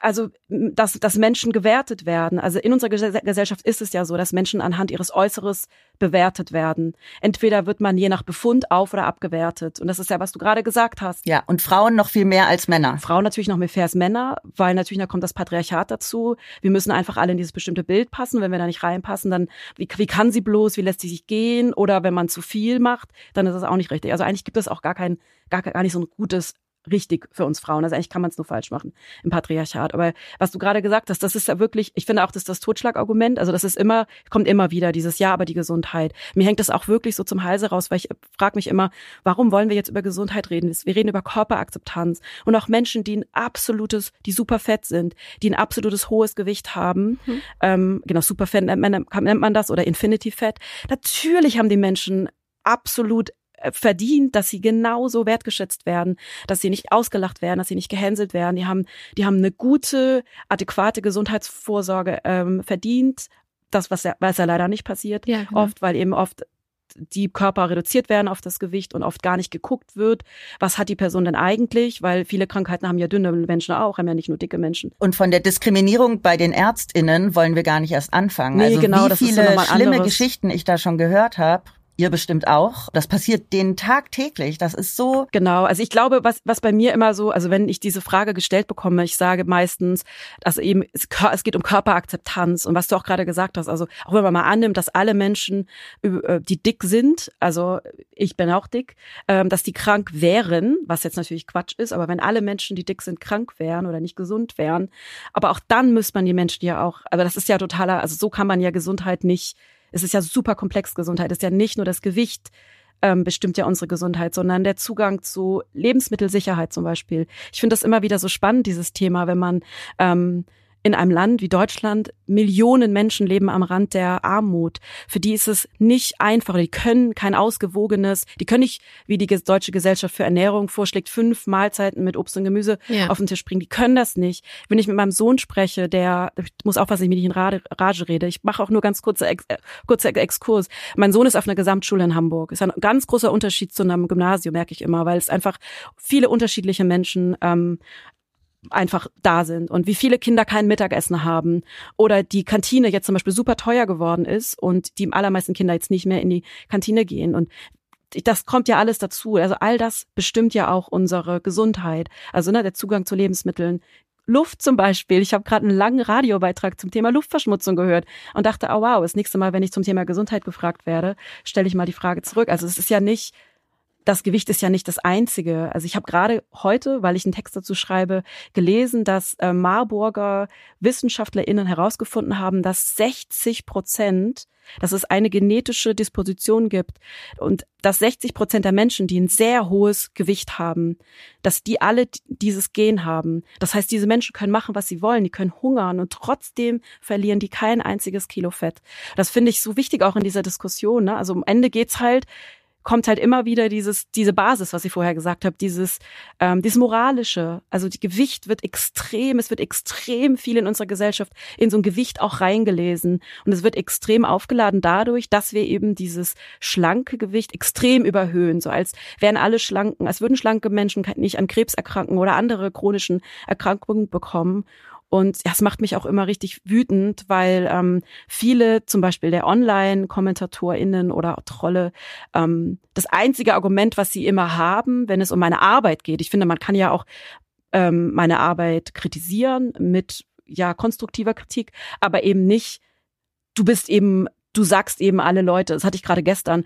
[SPEAKER 4] also dass, dass Menschen gewertet werden. Also in unserer Ges- Gesellschaft ist es ja so, dass Menschen anhand ihres Äußeres bewertet werden. Entweder wird man je nach Befund auf- oder abgewertet. Und das ist ja, was du gerade gesagt hast.
[SPEAKER 1] Ja, und Frauen noch viel mehr als Männer.
[SPEAKER 4] Frauen natürlich noch mehr fair als Männer, weil natürlich da kommt das Patriarchat dazu. Wir müssen einfach alle in dieses bestimmte Bild passen. Wenn wir da nicht reinpassen, dann wie, wie kann sie bloß, wie lässt sie sich gehen? Oder wenn man zu viel macht, dann ist das auch nicht richtig. Also eigentlich gibt es auch gar kein, gar, gar nicht so ein gutes richtig für uns Frauen. Also eigentlich kann man es nur falsch machen im Patriarchat. Aber was du gerade gesagt hast, das ist ja wirklich, ich finde auch, das ist das Totschlagargument. Also das ist immer, kommt immer wieder dieses Ja, aber die Gesundheit. Mir hängt das auch wirklich so zum Halse raus, weil ich frage mich immer, warum wollen wir jetzt über Gesundheit reden? Wir reden über Körperakzeptanz und auch Menschen, die ein absolutes, die super fett sind, die ein absolutes hohes Gewicht haben. Ähm, genau, super fett nennt man, nennt man das oder Infinity Fett. Natürlich haben die Menschen absolut verdient, dass sie genauso wertgeschätzt werden, dass sie nicht ausgelacht werden, dass sie nicht gehänselt werden. Die haben, die haben eine gute, adäquate Gesundheitsvorsorge ähm, verdient. Das, was ja, was ja leider nicht passiert,
[SPEAKER 2] Ja, genau.
[SPEAKER 4] oft, weil eben oft die Körper reduziert werden auf das Gewicht und oft gar nicht geguckt wird, was hat die Person denn eigentlich, weil viele Krankheiten haben ja dünne Menschen auch, haben ja nicht nur dicke Menschen.
[SPEAKER 1] Und von der Diskriminierung bei den ärztinnen wollen wir gar nicht erst anfangen.
[SPEAKER 4] Nee,
[SPEAKER 1] also
[SPEAKER 4] genau,
[SPEAKER 1] wie
[SPEAKER 4] das ist ja
[SPEAKER 1] viele
[SPEAKER 4] nochmal
[SPEAKER 1] schlimme
[SPEAKER 4] anderes.
[SPEAKER 1] Geschichten ich da schon gehört habe. Ihr bestimmt auch. Das passiert denen tagtäglich. Das ist so.
[SPEAKER 4] Genau, also ich glaube, was, was bei mir immer so, also wenn ich diese Frage gestellt bekomme, ich sage meistens, dass eben es, es geht um Körperakzeptanz und was du auch gerade gesagt hast, also auch wenn man mal annimmt, dass alle Menschen, äh, die dick sind, also ich bin auch dick, ähm, dass die krank wären, was jetzt natürlich Quatsch ist, aber wenn alle Menschen, die dick sind, krank wären oder nicht gesund wären, aber auch dann müsste man die Menschen ja auch, aber das ist ja totaler, also so kann man ja Gesundheit nicht, es ist ja super komplex Gesundheit, es ist ja nicht nur das Gewicht, ähm, bestimmt ja unsere Gesundheit, sondern der Zugang zu Lebensmittelsicherheit zum Beispiel. Ich finde das immer wieder so spannend, dieses Thema, wenn man ähm, in einem Land wie Deutschland, Millionen Menschen leben am Rand der Armut. Für die ist es nicht einfach. Die können kein ausgewogenes, die können nicht, wie die deutsche Gesellschaft für Ernährung vorschlägt, fünf Mahlzeiten mit Obst und Gemüse ja. auf den Tisch bringen. Die können das nicht. Wenn ich mit meinem Sohn spreche, der, ich muss aufpassen, ich mich nicht in Rage rede. Ich mache auch nur ganz kurze, Ex, äh, kurze Exkurs. Mein Sohn ist auf einer Gesamtschule in Hamburg. Ist ein ganz großer Unterschied zu einem Gymnasium, merke ich immer, weil es einfach viele unterschiedliche Menschen ähm, einfach da sind und wie viele Kinder kein Mittagessen haben oder die Kantine jetzt zum Beispiel super teuer geworden ist und die allermeisten Kinder jetzt nicht mehr in die Kantine gehen und das kommt ja alles dazu. Also all das bestimmt ja auch unsere Gesundheit. Also ne, der Zugang zu Lebensmitteln, Luft zum Beispiel. Ich habe gerade einen langen Radiobeitrag zum Thema Luftverschmutzung gehört und dachte, oh wow, das nächste Mal, wenn ich zum Thema Gesundheit gefragt werde, stelle ich mal die Frage zurück. Also es ist ja nicht das Gewicht ist ja nicht das einzige. Also ich habe gerade heute, weil ich einen Text dazu schreibe, gelesen, dass äh, Marburger WissenschaftlerInnen herausgefunden haben, dass 60 Prozent, dass es eine genetische Disposition gibt und dass 60 Prozent der Menschen, die ein sehr hohes Gewicht haben, dass die alle dieses Gen haben. Das heißt, diese Menschen können machen, was sie wollen. Die können hungern und trotzdem verlieren die kein einziges Kilo Fett. Das finde ich so wichtig auch in dieser Diskussion. Ne? Also am Ende geht's halt kommt halt immer wieder dieses, diese Basis, was ich vorher gesagt habe, dieses, ähm, dieses Moralische. Also die Gewicht wird extrem, es wird extrem viel in unserer Gesellschaft in so ein Gewicht auch reingelesen. Und es wird extrem aufgeladen dadurch, dass wir eben dieses schlanke Gewicht extrem überhöhen. So als wären alle schlanken, als würden schlanke Menschen nicht an Krebs erkranken oder andere chronischen Erkrankungen bekommen. Und ja, es macht mich auch immer richtig wütend, weil ähm, viele, zum Beispiel der Online-KommentatorInnen oder Trolle, ähm, das einzige Argument, was sie immer haben, wenn es um meine Arbeit geht, ich finde, man kann ja auch ähm, meine Arbeit kritisieren mit ja konstruktiver Kritik, aber eben nicht, du bist eben du sagst eben alle Leute, das hatte ich gerade gestern,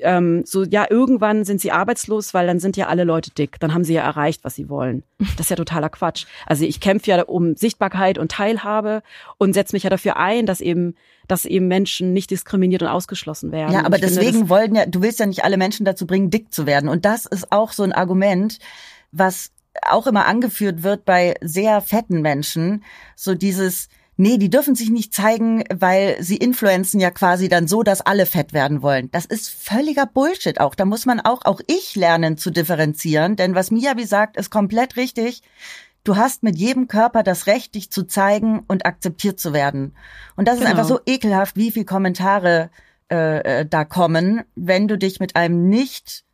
[SPEAKER 4] ähm, so ja, irgendwann sind sie arbeitslos, weil dann sind ja alle Leute dick. Dann haben sie ja erreicht, was sie wollen. Das ist ja totaler Quatsch. Also ich kämpfe ja um Sichtbarkeit und Teilhabe und setze mich ja dafür ein, dass eben dass eben Menschen nicht diskriminiert und ausgeschlossen werden.
[SPEAKER 1] Ja, aber deswegen finde, wollen ja, du willst ja nicht alle Menschen dazu bringen, dick zu werden. Und das ist auch so ein Argument, was auch immer angeführt wird bei sehr fetten Menschen. So dieses, nee, die dürfen sich nicht zeigen, weil sie influenzen ja quasi dann so, dass alle fett werden wollen. Das ist völliger Bullshit auch. Da muss man auch, auch ich lernen zu differenzieren, denn was Mia wie sagt, ist komplett richtig. Du hast mit jedem Körper das Recht, dich zu zeigen und akzeptiert zu werden. Und das genau. ist einfach so ekelhaft, wie viel Kommentare äh, äh, da kommen, wenn du dich mit einem nicht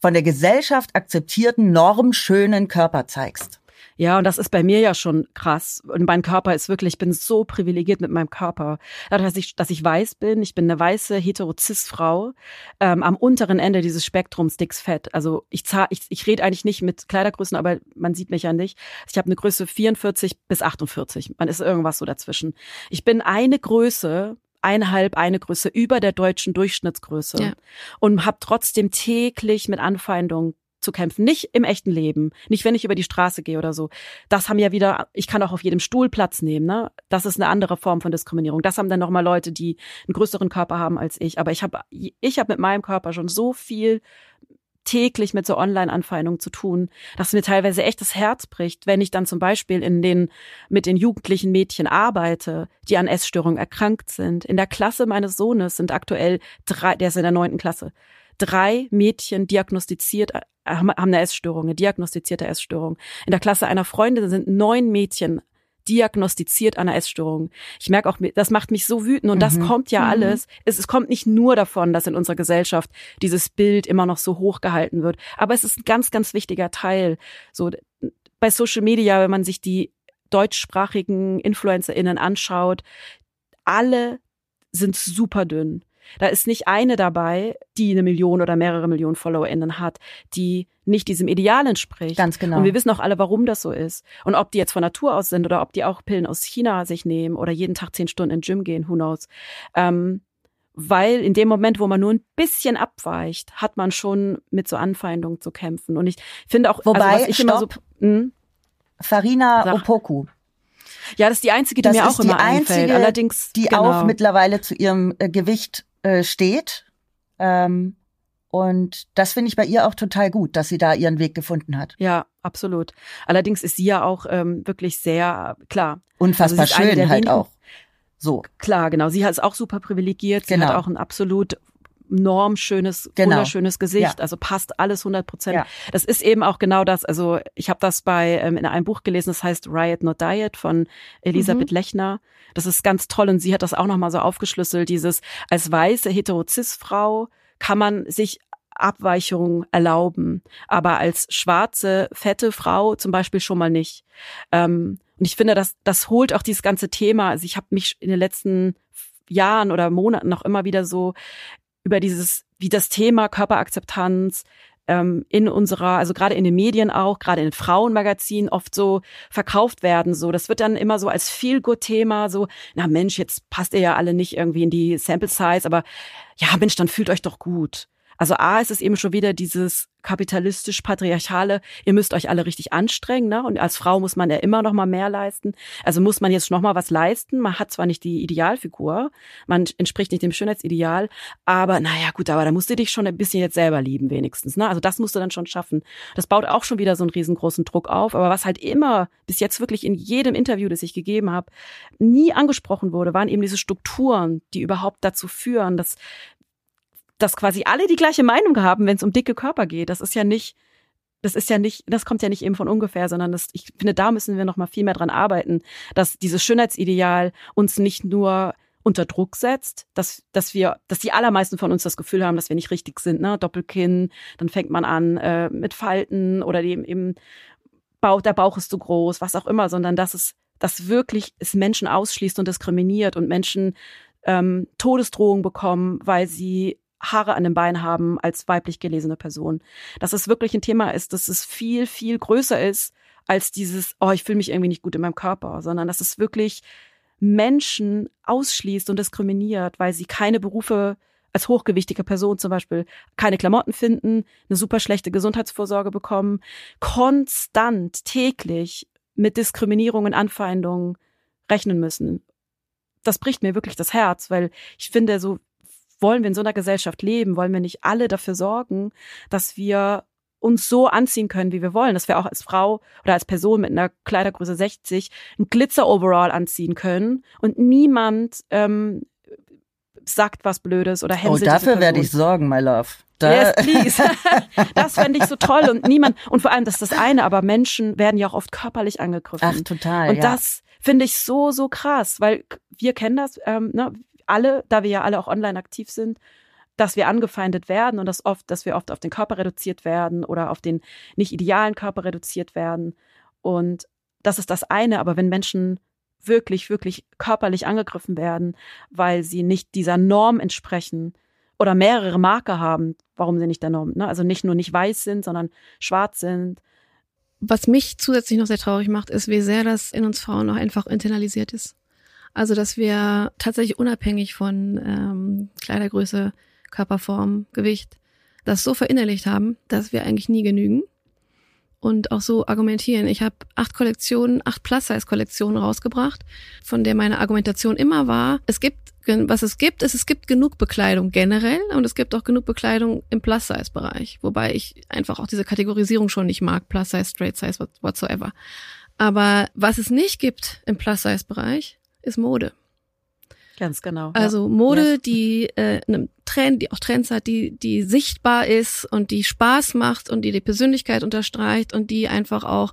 [SPEAKER 1] von der Gesellschaft akzeptierten, normschönen Körper zeigst.
[SPEAKER 4] Ja, und das ist bei mir ja schon krass. Und mein Körper ist wirklich, ich bin so privilegiert mit meinem Körper. Dadurch, dass ich, dass ich weiß bin, ich bin eine weiße Heterozis-Frau, ähm, am unteren Ende dieses Spektrums dickes Fett. Also ich, zahl, ich, ich rede eigentlich nicht mit Kleidergrößen, aber man sieht mich ja nicht. Ich habe eine Größe 44 bis 48. Man ist irgendwas so dazwischen. Ich bin eine Größe eineinhalb eine Größe über der deutschen Durchschnittsgröße ja. und habe trotzdem täglich mit Anfeindungen zu kämpfen. Nicht im echten Leben, nicht wenn ich über die Straße gehe oder so. Das haben ja wieder, ich kann auch auf jedem Stuhl Platz nehmen, ne? Das ist eine andere Form von Diskriminierung. Das haben dann nochmal Leute, die einen größeren Körper haben als ich. Aber ich habe ich hab mit meinem Körper schon so viel täglich mit so Online-Anfeindungen zu tun, dass mir teilweise echt das Herz bricht, wenn ich dann zum Beispiel in den, mit den jugendlichen Mädchen arbeite, die an Essstörungen erkrankt sind. In der Klasse meines Sohnes sind aktuell drei, der ist in der neunten Klasse, drei Mädchen diagnostiziert, äh, haben eine Essstörung, eine diagnostizierte Essstörung. In der Klasse einer Freundin sind neun Mädchen diagnostiziert an einer Essstörung. Ich merke auch, das macht mich so wütend und mhm. das kommt ja mhm. alles. Es, es kommt nicht nur davon, dass in unserer Gesellschaft dieses Bild immer noch so hoch gehalten wird, aber es ist ein ganz, ganz wichtiger Teil. So bei Social Media, wenn man sich die deutschsprachigen InfluencerInnen anschaut, alle sind super dünn. Da ist nicht eine dabei, die eine Million oder mehrere Millionen FollowerInnen hat, die nicht diesem Ideal entspricht.
[SPEAKER 1] Ganz genau.
[SPEAKER 4] Und wir wissen auch alle, warum das so ist. Und ob die jetzt von Natur aus sind oder ob die auch Pillen aus China sich nehmen oder jeden Tag zehn Stunden in Gym gehen, who knows. Ähm, weil in dem Moment, wo man nur ein bisschen abweicht, hat man schon mit so Anfeindungen zu kämpfen. Und ich finde auch,
[SPEAKER 1] also Wobei, also was ich stopp, immer so, hm? Farina Sag. Opoku.
[SPEAKER 4] Ja, das ist die einzige, die das mir auch immer einzige, einfällt. Allerdings,
[SPEAKER 1] die genau. auch mittlerweile zu ihrem äh, Gewicht äh, steht. Ähm, Und das finde ich bei ihr auch total gut, dass sie da ihren Weg gefunden hat.
[SPEAKER 4] Ja, absolut. Allerdings ist sie ja auch ähm, wirklich sehr klar.
[SPEAKER 1] Unfassbar
[SPEAKER 4] Also
[SPEAKER 1] schön halt auch. So.
[SPEAKER 4] Klar, genau. Sie ist auch super privilegiert. Sie
[SPEAKER 1] Genau.
[SPEAKER 4] hat auch ein absolut normschönes,
[SPEAKER 1] Genau.
[SPEAKER 4] wunderschönes Gesicht.
[SPEAKER 1] Ja.
[SPEAKER 4] Also passt alles 100 Prozent.
[SPEAKER 1] Ja.
[SPEAKER 4] Das ist eben auch genau das. Also ich habe das bei ähm, in einem Buch gelesen, das heißt Riot Not Diet von Elisabeth Lechner. Das ist ganz toll und sie hat das auch nochmal so aufgeschlüsselt. Dieses als weiße Heterozis-Frau kann man sich Abweichungen erlauben, aber als schwarze, fette Frau zum Beispiel schon mal nicht. Ähm, und ich finde, das, das holt auch dieses ganze Thema. Also ich habe mich in den letzten Jahren oder Monaten noch immer wieder so über dieses, wie das Thema Körperakzeptanz ähm, in unserer, also gerade in den Medien auch, gerade in Frauenmagazinen oft so verkauft werden. So, das wird dann immer so als Feel-Good-Thema, so, na Mensch, jetzt passt ihr ja alle nicht irgendwie in die Sample Size, aber ja, Mensch, dann fühlt euch doch gut. Also A ist es eben schon wieder dieses kapitalistisch-patriarchale, ihr müsst euch alle richtig anstrengen, ne? Und als Frau muss man ja immer noch mal mehr leisten. Also muss man jetzt noch mal was leisten. Man hat zwar nicht die Idealfigur, man entspricht nicht dem Schönheitsideal, aber naja, gut, aber da musst du dich schon ein bisschen jetzt selber lieben, wenigstens. Ne? Also das musst du dann schon schaffen. Das baut auch schon wieder so einen riesengroßen Druck auf. Aber was halt immer bis jetzt wirklich in jedem Interview, das ich gegeben habe, nie angesprochen wurde, waren eben diese Strukturen, die überhaupt dazu führen, dass dass quasi alle die gleiche Meinung haben, wenn es um dicke Körper geht. Das ist ja nicht, das ist ja nicht, das kommt ja nicht eben von ungefähr, sondern das, ich finde, da müssen wir noch mal viel mehr dran arbeiten, dass dieses Schönheitsideal uns nicht nur unter Druck setzt, dass, dass wir, dass die allermeisten von uns das Gefühl haben, dass wir nicht richtig sind, ne? Doppelkinn, dann fängt man an äh, mit Falten oder dem eben Bauch, der Bauch ist zu groß, was auch immer, sondern dass es, dass wirklich es Menschen ausschließt und diskriminiert und Menschen ähm, Todesdrohungen bekommen, weil sie Haare an den Beinen haben als weiblich gelesene Person. Dass es wirklich ein Thema ist, dass es viel, viel größer ist als dieses, oh, ich fühle mich irgendwie nicht gut in meinem Körper, sondern dass es wirklich Menschen ausschließt und diskriminiert, weil sie keine Berufe als hochgewichtige Person zum Beispiel keine Klamotten finden, eine super schlechte Gesundheitsvorsorge bekommen, konstant, täglich mit Diskriminierungen, Anfeindungen rechnen müssen. Das bricht mir wirklich das Herz, weil ich finde, so wollen wir in so einer Gesellschaft leben, wollen wir nicht alle dafür sorgen, dass wir uns so anziehen können, wie wir wollen, dass wir auch als Frau oder als Person mit einer Kleidergröße 60 ein Glitzer-Overall anziehen können und niemand ähm, sagt was Blödes oder
[SPEAKER 1] Oh,
[SPEAKER 4] hänselt diese
[SPEAKER 1] dafür werde ich sorgen, my love. Da,
[SPEAKER 4] Yes, please. das fände ich so toll und niemand und vor allem das ist das eine, aber Menschen werden ja auch oft körperlich angegriffen.
[SPEAKER 1] Ach, total.
[SPEAKER 4] und
[SPEAKER 1] ja.
[SPEAKER 4] das finde ich so so krass, weil wir kennen das, ähm, ne, alle, da wir ja alle auch online aktiv sind, dass wir angefeindet werden und dass oft, dass wir oft auf den Körper reduziert werden oder auf den nicht idealen Körper reduziert werden. Und das ist das eine, aber wenn Menschen wirklich, wirklich körperlich angegriffen werden, weil sie nicht dieser Norm entsprechen oder mehrere Marker haben, warum sie nicht der Norm, ne? also nicht nur nicht weiß sind, sondern schwarz sind.
[SPEAKER 2] Was mich zusätzlich noch sehr traurig macht, ist, wie sehr das in uns Frauen noch einfach internalisiert ist. Also, dass wir tatsächlich unabhängig von ähm, Kleidergröße, Körperform, Gewicht, das so verinnerlicht haben, dass wir eigentlich nie genügen und auch so argumentieren. Ich habe acht Kollektionen, acht Plus-Size-Kollektionen rausgebracht, von der meine Argumentation immer war, es gibt, was es gibt, ist, es gibt genug Bekleidung generell und es gibt auch genug Bekleidung im Plus-Size-Bereich, wobei ich einfach auch diese Kategorisierung schon nicht mag, Plus-Size, Straight-Size, what- whatsoever. Aber was es nicht gibt im Plus-Size-Bereich, ist Mode.
[SPEAKER 4] Ganz genau.
[SPEAKER 2] Also Mode, die äh, einem Trend, die auch Trends hat, die die sichtbar ist und die Spaß macht und die die Persönlichkeit unterstreicht und die einfach auch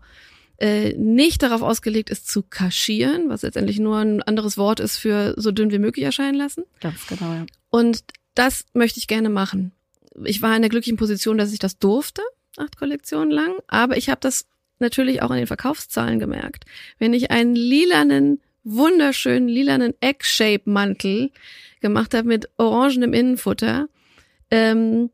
[SPEAKER 2] äh, nicht darauf ausgelegt ist zu kaschieren, was letztendlich nur ein anderes Wort ist für so dünn wie möglich erscheinen lassen.
[SPEAKER 4] Ganz genau, ja.
[SPEAKER 2] Und das möchte ich gerne machen. Ich war in der glücklichen Position, dass ich das durfte, acht Kollektionen lang, aber ich habe das natürlich auch an den Verkaufszahlen gemerkt. Wenn ich einen lilanen, wunderschönen lilanen Egg-Shape-Mantel gemacht habe mit orangenem Innenfutter, ähm,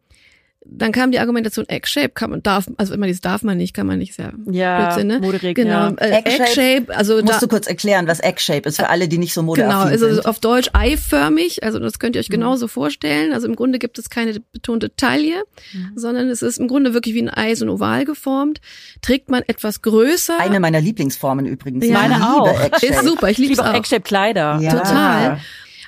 [SPEAKER 2] dann kam die Argumentation Egg-Shape, kann man, darf, also immer dieses darf man nicht, kann man nicht, ist ja
[SPEAKER 4] Ja,
[SPEAKER 2] Blödsinn, ne?
[SPEAKER 4] Moderegel,
[SPEAKER 2] Genau,
[SPEAKER 4] ja.
[SPEAKER 2] äh,
[SPEAKER 1] Egg-Shape
[SPEAKER 2] Egg-Shape, also da,
[SPEAKER 1] Musst du kurz erklären, was Egg-Shape ist für alle, die nicht so modeaffin
[SPEAKER 2] Genau, also
[SPEAKER 1] sind.
[SPEAKER 2] auf Deutsch eiförmig, also das könnt ihr euch
[SPEAKER 4] Mhm.
[SPEAKER 2] genauso vorstellen. Also im Grunde gibt es keine betonte Taille,
[SPEAKER 4] Mhm.
[SPEAKER 2] sondern es ist im Grunde wirklich wie ein Ei, so ein Oval geformt. Trägt man etwas größer.
[SPEAKER 1] Eine meiner Lieblingsformen übrigens.
[SPEAKER 2] Ja.
[SPEAKER 1] Ich
[SPEAKER 4] Meine
[SPEAKER 1] liebe
[SPEAKER 4] auch.
[SPEAKER 1] Egg-Shape.
[SPEAKER 2] ist super, ich
[SPEAKER 4] Ich
[SPEAKER 2] liebe
[SPEAKER 4] liebe auch
[SPEAKER 2] auch.
[SPEAKER 4] Eggshape-Kleider.
[SPEAKER 1] Ja.
[SPEAKER 2] Total.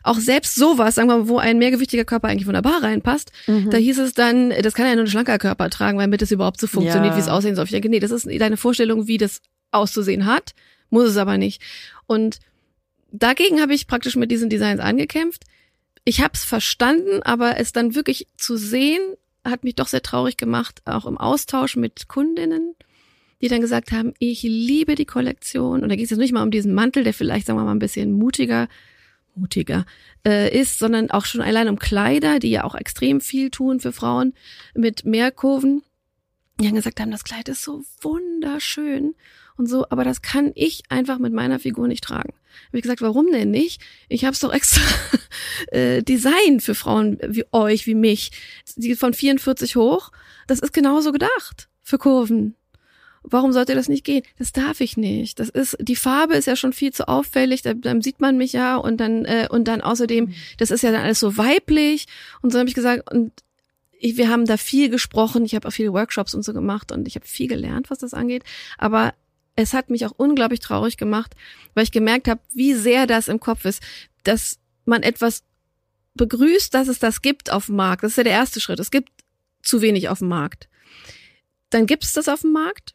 [SPEAKER 2] Auch selbst sowas, sagen wir mal, wo ein mehrgewichtiger Körper eigentlich wunderbar reinpasst,
[SPEAKER 4] Mhm.
[SPEAKER 2] da hieß es dann, das kann ja nur ein schlanker Körper tragen, weil damit es überhaupt so funktioniert,
[SPEAKER 4] Ja.
[SPEAKER 2] wie es aussehen soll. Ich denke, nee, das ist deine Vorstellung, wie das auszusehen hat, muss es aber nicht. Und dagegen habe ich praktisch mit diesen Designs angekämpft. Ich habe es verstanden, aber es dann wirklich zu sehen, hat mich doch sehr traurig gemacht, auch im Austausch mit Kundinnen, die dann gesagt haben, ich liebe die Kollektion. Und da geht es jetzt nicht mal um diesen Mantel, der vielleicht, sagen wir mal, ein bisschen mutiger, mutiger äh, ist, sondern auch schon allein um Kleider, die ja auch extrem viel tun für Frauen mit Mehrkurven. Die dann gesagt haben, das Kleid ist so wunderschön und so, aber das kann ich einfach mit meiner Figur nicht tragen. Habe ich gesagt, warum denn nicht? Ich habe es doch extra äh, Design für Frauen wie euch, wie mich, die von 44 hoch. Das ist genauso gedacht für Kurven. Warum sollte das nicht gehen? Das darf ich nicht. Das ist die Farbe ist ja schon viel zu auffällig. Da, dann sieht man mich ja und dann äh, und dann außerdem, das ist ja dann alles so weiblich und so habe ich gesagt und ich, wir haben da viel gesprochen. Ich habe auch viele Workshops und so gemacht und ich habe viel gelernt, was das angeht. Aber es hat mich auch unglaublich traurig gemacht, weil ich gemerkt habe, wie sehr das im Kopf ist, dass man etwas begrüßt, dass es das gibt auf dem Markt. Das ist ja der erste Schritt. Es gibt zu wenig auf dem Markt. Dann gibt es das auf dem Markt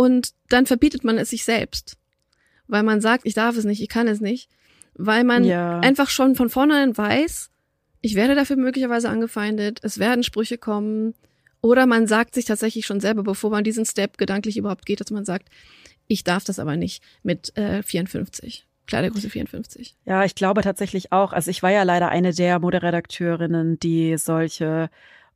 [SPEAKER 2] und dann verbietet man es sich selbst, weil man sagt, ich darf es nicht, ich kann es nicht, weil man
[SPEAKER 4] Ja.
[SPEAKER 2] einfach schon von vornherein weiß, ich werde dafür möglicherweise angefeindet, es werden Sprüche kommen oder man sagt sich tatsächlich schon selber, bevor man diesen Step gedanklich überhaupt geht, dass man sagt, ich darf das aber nicht mit äh, 54. Kleidergröße 54.
[SPEAKER 4] Ja, ich glaube tatsächlich auch. Also ich war ja leider eine der Moderedakteurinnen, die solche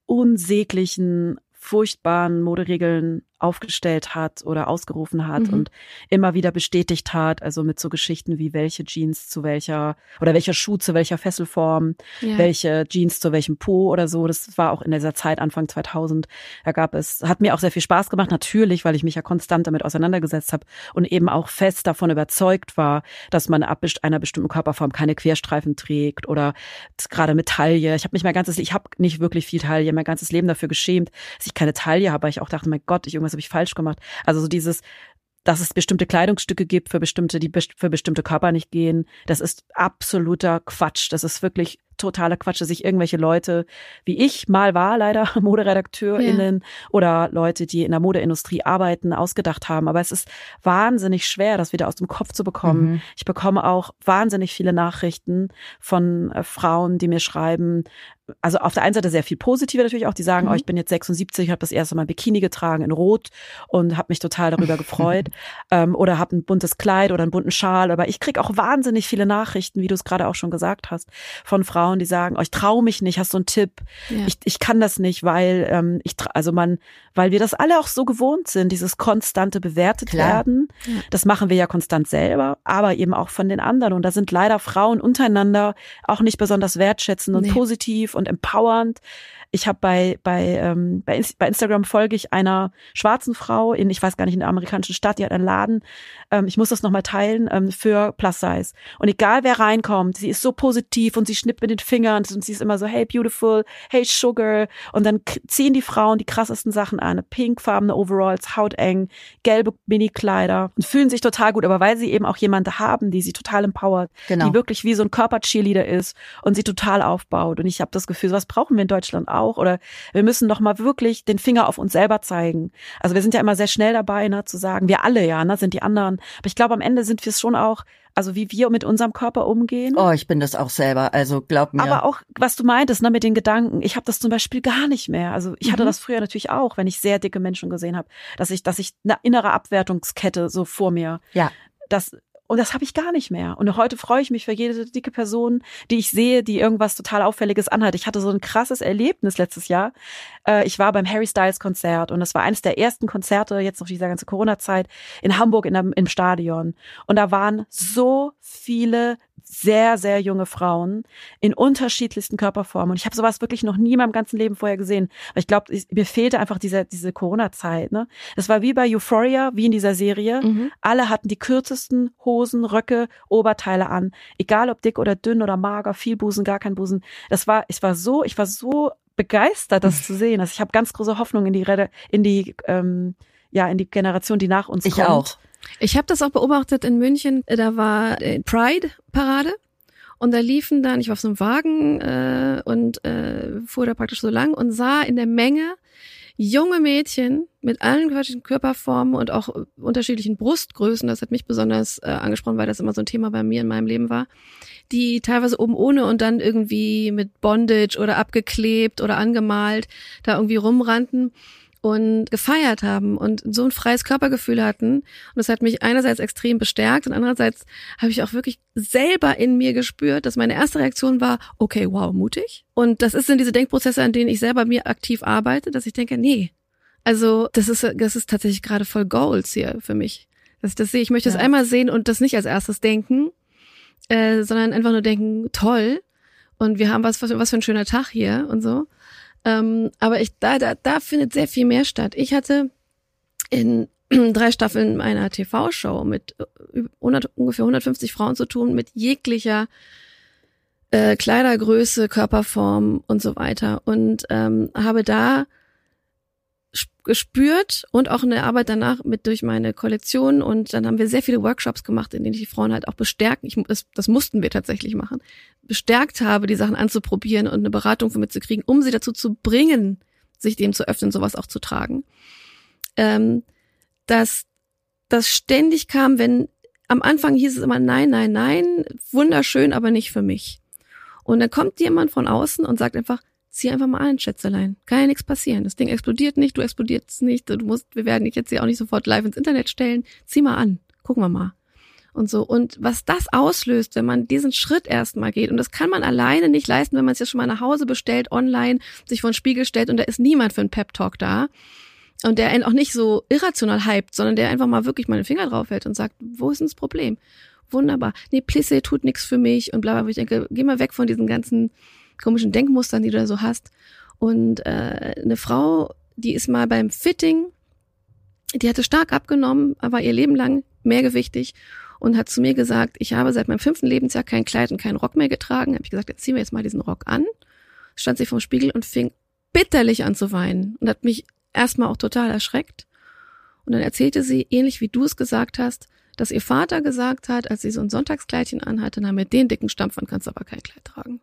[SPEAKER 4] unsäglichen, furchtbaren Moderegeln aufgestellt hat oder ausgerufen hat
[SPEAKER 2] Mhm.
[SPEAKER 4] und immer wieder bestätigt hat, also mit so Geschichten wie welche Jeans zu welcher oder welcher Schuh zu welcher Fesselform,
[SPEAKER 2] Ja.
[SPEAKER 4] welche Jeans zu welchem Po oder so. Das war auch in dieser Zeit Anfang 2000. Da gab es, hat mir auch sehr viel Spaß gemacht, natürlich, weil ich mich ja konstant damit auseinandergesetzt habe und eben auch fest davon überzeugt war, dass man ab einer bestimmten Körperform keine Querstreifen trägt oder gerade mit Taille. Ich habe mich mein ganzes, ich habe nicht wirklich viel Taille, mein ganzes Leben dafür geschämt, dass ich keine Taille habe. weil Ich auch dachte, mein Gott, ich irgendwas habe ich falsch gemacht. Also so dieses dass es bestimmte Kleidungsstücke gibt für bestimmte, die für bestimmte Körper nicht gehen. Das ist absoluter Quatsch. Das ist wirklich totaler Quatsch, dass sich irgendwelche Leute, wie ich mal war, leider ModeredakteurInnen oder Leute, die in der Modeindustrie arbeiten, ausgedacht haben. Aber es ist wahnsinnig schwer, das wieder aus dem Kopf zu bekommen.
[SPEAKER 1] Mhm.
[SPEAKER 4] Ich bekomme auch wahnsinnig viele Nachrichten von äh, Frauen, die mir schreiben, also auf der einen Seite sehr viel positive natürlich auch, die sagen,
[SPEAKER 2] Mhm.
[SPEAKER 4] oh, ich bin jetzt 76, habe das erste Mal Bikini getragen in Rot und habe mich total darüber gefreut ähm, oder habe ein buntes Kleid oder einen bunten Schal. Aber ich krieg auch wahnsinnig viele Nachrichten, wie du es gerade auch schon gesagt hast, von Frauen, die sagen, oh, ich traue mich nicht, hast du einen Tipp?
[SPEAKER 2] Ja.
[SPEAKER 4] Ich, ich kann das nicht, weil ähm, ich also man, weil wir das alle auch so gewohnt sind, dieses konstante bewertet
[SPEAKER 1] Klar.
[SPEAKER 4] werden.
[SPEAKER 2] Ja.
[SPEAKER 4] Das machen wir ja konstant selber, aber eben auch von den anderen. Und da sind leider Frauen untereinander auch nicht besonders wertschätzend und
[SPEAKER 2] Nee.
[SPEAKER 4] positiv und empowernd. Ich habe bei bei ähm, bei, bei Instagram folge ich einer schwarzen Frau in ich weiß gar nicht in der amerikanischen Stadt, die hat einen Laden. Ähm, ich muss das noch mal teilen ähm, für Plus Size. Und egal wer reinkommt, sie ist so positiv und sie schnippt mit den Fingern und sie ist immer so hey beautiful, hey sugar und dann ziehen die Frauen die krassesten Sachen an, pinkfarbene Overalls, hauteng, gelbe Mini-Kleider und fühlen sich total gut, aber weil sie eben auch jemanden haben, die sie total empowert,
[SPEAKER 1] Genau.
[SPEAKER 4] die wirklich wie so ein Körper-Cheerleader ist und sie total aufbaut. Und ich habe das Gefühl, was brauchen wir in Deutschland auch? Oder wir müssen doch mal wirklich den Finger auf uns selber zeigen. Also wir sind ja immer sehr schnell dabei, ne, zu sagen, wir alle ja, ne, sind die anderen. Aber ich glaube, am Ende sind wir es schon auch, also wie wir mit unserem Körper umgehen.
[SPEAKER 1] Oh, ich bin das auch selber. Also glaub mir.
[SPEAKER 4] Aber auch, was du meintest, ne, mit den Gedanken. Ich habe das zum Beispiel gar nicht mehr. Also ich hatte
[SPEAKER 2] Mhm.
[SPEAKER 4] das früher natürlich auch, wenn ich sehr dicke Menschen gesehen habe, dass ich, dass ich eine innere Abwertungskette so vor mir.
[SPEAKER 1] Ja.
[SPEAKER 4] Das und das habe ich gar nicht mehr. Und heute freue ich mich für jede dicke Person, die ich sehe, die irgendwas total Auffälliges anhat. Ich hatte so ein krasses Erlebnis letztes Jahr. Äh, ich war beim Harry Styles Konzert und das war eines der ersten Konzerte jetzt noch dieser ganze Corona-Zeit in Hamburg in der, im Stadion. Und da waren so viele sehr, sehr junge Frauen in unterschiedlichsten Körperformen. Und ich habe sowas wirklich noch nie in meinem ganzen Leben vorher gesehen. Weil ich glaube, mir fehlte einfach diese, diese Corona-Zeit. Ne? Das war wie bei Euphoria, wie in dieser Serie.
[SPEAKER 2] Mhm.
[SPEAKER 4] Alle hatten die kürzesten Hosen, Röcke, Oberteile an. Egal ob dick oder dünn oder mager, viel Busen, gar kein Busen. Das war, ich war so, ich war so begeistert, das zu sehen. Also ich habe ganz große Hoffnung in die Rede, in die, ähm, ja, in die Generation, die nach uns
[SPEAKER 1] ich
[SPEAKER 4] kommt.
[SPEAKER 1] auch.
[SPEAKER 2] Ich habe das auch beobachtet in München. Da war äh, Pride-Parade. Und da liefen dann, ich war auf so einem Wagen äh, und äh, fuhr da praktisch so lang und sah in der Menge junge Mädchen mit allen möglichen Körperformen und auch unterschiedlichen Brustgrößen, das hat mich besonders äh, angesprochen, weil das immer so ein Thema bei mir in meinem Leben war, die teilweise oben ohne und dann irgendwie mit Bondage oder abgeklebt oder angemalt da irgendwie rumrannten und gefeiert haben und so ein freies Körpergefühl hatten. Und das hat mich einerseits extrem bestärkt und andererseits habe ich auch wirklich selber in mir gespürt, dass meine erste Reaktion war, okay, wow, mutig. Und das ist in diese Denkprozesse, an denen ich selber mir aktiv arbeite, dass ich denke, nee, also das ist, das ist tatsächlich gerade voll Goals hier für mich. Ich das sehe, ich möchte es einmal sehen und das nicht als erstes denken, äh, sondern einfach nur denken, toll. Und wir haben was, was, was für ein schöner Tag hier und so. Ähm, aber ich, da, da, da findet sehr viel mehr statt. Ich hatte in drei Staffeln meiner TV-Show mit 100, äh, ungefähr 150 Frauen zu tun, mit jeglicher äh, Kleidergröße, Körperform und so weiter. Und ähm, habe da gespürt und auch in der Arbeit danach mit durch meine Kollektion und dann haben wir sehr viele Workshops gemacht, in denen ich die Frauen halt auch bestärken, ich, das, mussten wir tatsächlich machen, bestärkt habe, die Sachen anzuprobieren und eine Beratung für mitzukriegen, um sie dazu zu bringen, sich dem zu öffnen, sowas auch zu tragen. Ähm, dass das ständig kam, wenn am Anfang hieß es immer nein, nein, nein, wunderschön, aber nicht für mich. Und dann kommt jemand von außen und sagt einfach, zieh einfach mal ein, Schätzelein. Kann ja nichts passieren. Das Ding explodiert nicht, du explodierst nicht, du musst, wir werden dich jetzt hier auch nicht sofort live ins Internet stellen. Zieh mal an. Gucken wir mal. Und so. Und was das auslöst, wenn man diesen Schritt erstmal geht, und das kann man alleine nicht leisten, wenn man es jetzt schon mal nach Hause bestellt, online, sich vor den Spiegel stellt und da ist niemand für einen Pep-Talk da. Und der einen auch nicht so irrational hypt, sondern der einfach mal wirklich mal den Finger drauf hält und sagt, wo ist denn das Problem? Wunderbar. Nee, Plissé tut nichts für mich und bla bla. Ich denke, geh mal weg von diesen ganzen komischen Denkmustern, die du da so hast. Und äh, eine Frau, die ist mal beim Fitting, die hatte stark abgenommen, war ihr Leben lang mehrgewichtig und hat zu mir gesagt, ich habe seit meinem fünften Lebensjahr kein Kleid und keinen Rock mehr getragen. Habe ich gesagt, jetzt ziehen wir jetzt mal diesen Rock an. Stand sie vom Spiegel und fing bitterlich an zu weinen und hat mich erstmal auch total erschreckt. Und dann erzählte sie, ähnlich wie du es gesagt hast, dass ihr Vater gesagt hat, als sie so ein Sonntagskleidchen anhatte, na mit den dicken Stampfern kannst du aber kein Kleid tragen.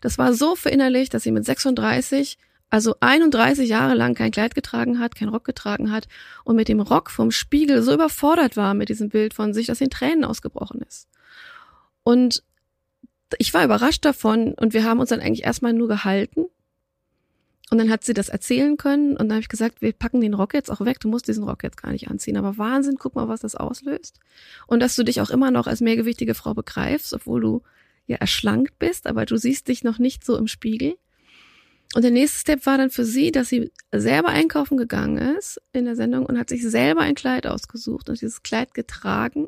[SPEAKER 2] Das war so verinnerlicht, dass sie mit 36, also 31 Jahre lang kein Kleid getragen hat, kein Rock getragen hat und mit dem Rock vom Spiegel so überfordert war mit diesem Bild von sich, dass in Tränen ausgebrochen ist. Und ich war überrascht davon und wir haben uns dann eigentlich erstmal nur gehalten. Und dann hat sie das erzählen können und dann habe ich gesagt, wir packen den Rock jetzt auch weg, du musst diesen Rock jetzt gar nicht anziehen. Aber Wahnsinn, guck mal, was das auslöst. Und dass du dich auch immer noch als mehrgewichtige Frau begreifst, obwohl du ja erschlankt bist, aber du siehst dich noch nicht so im Spiegel. Und der nächste Step war dann für sie, dass sie selber einkaufen gegangen ist in der Sendung und hat sich selber ein Kleid ausgesucht und dieses Kleid getragen.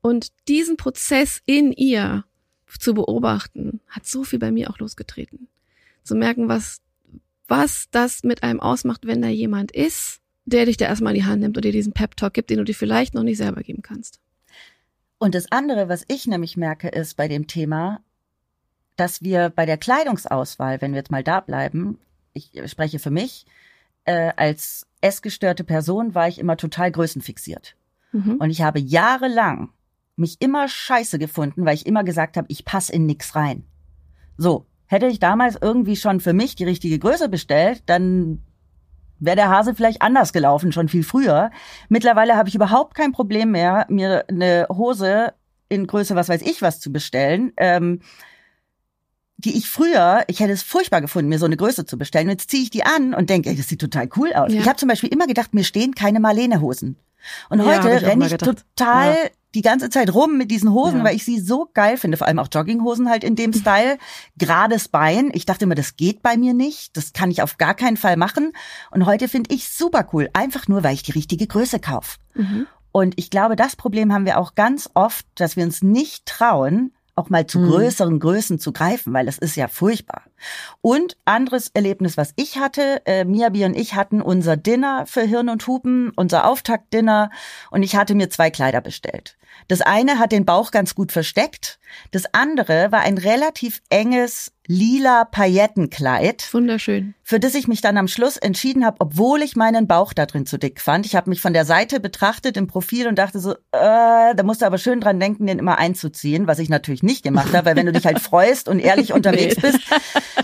[SPEAKER 2] Und diesen Prozess in ihr zu beobachten, hat so viel bei mir auch losgetreten. Zu merken, was, was das mit einem ausmacht, wenn da jemand ist, der dich da erstmal in die Hand nimmt und dir diesen Pep-Talk gibt, den du dir vielleicht noch nicht selber geben kannst.
[SPEAKER 1] Und das andere, was ich nämlich merke, ist bei dem Thema, dass wir bei der Kleidungsauswahl, wenn wir jetzt mal da bleiben, ich spreche für mich, äh, als essgestörte Person war ich immer total größenfixiert. Mhm. Und ich habe jahrelang mich immer scheiße gefunden, weil ich immer gesagt habe, ich passe in nix rein. So, hätte ich damals irgendwie schon für mich die richtige Größe bestellt, dann wäre der Hase vielleicht anders gelaufen, schon viel früher. Mittlerweile habe ich überhaupt kein Problem mehr, mir eine Hose in Größe, was weiß ich was, zu bestellen. Ähm, die ich früher, ich hätte es furchtbar gefunden, mir so eine Größe zu bestellen. Und jetzt ziehe ich die an und denke, ey, das sieht total cool aus. Ja. Ich habe zum Beispiel immer gedacht, mir stehen keine Marlene-Hosen. Und ja, heute renne ich total ja. die ganze Zeit rum mit diesen Hosen, ja. weil ich sie so geil finde. Vor allem auch Jogginghosen halt in dem Style. Gerades Bein. Ich dachte immer, das geht bei mir nicht. Das kann ich auf gar keinen Fall machen. Und heute finde ich super cool. Einfach nur, weil ich die richtige Größe kaufe. Mhm. Und ich glaube, das Problem haben wir auch ganz oft, dass wir uns nicht trauen, auch mal zu mhm. größeren Größen zu greifen, weil das ist ja furchtbar. Und anderes Erlebnis, was ich hatte, äh, Miabi und ich hatten unser Dinner für Hirn und Hupen, unser Auftaktdinner und ich hatte mir zwei Kleider bestellt. Das eine hat den Bauch ganz gut versteckt, das andere war ein relativ enges lila Paillettenkleid.
[SPEAKER 2] Wunderschön.
[SPEAKER 1] Für das ich mich dann am Schluss entschieden habe, obwohl ich meinen Bauch da drin zu dick fand. Ich habe mich von der Seite betrachtet im Profil und dachte so, äh, da musst du aber schön dran denken, den immer einzuziehen, was ich natürlich nicht gemacht habe, weil wenn du dich halt freust und ehrlich unterwegs bist,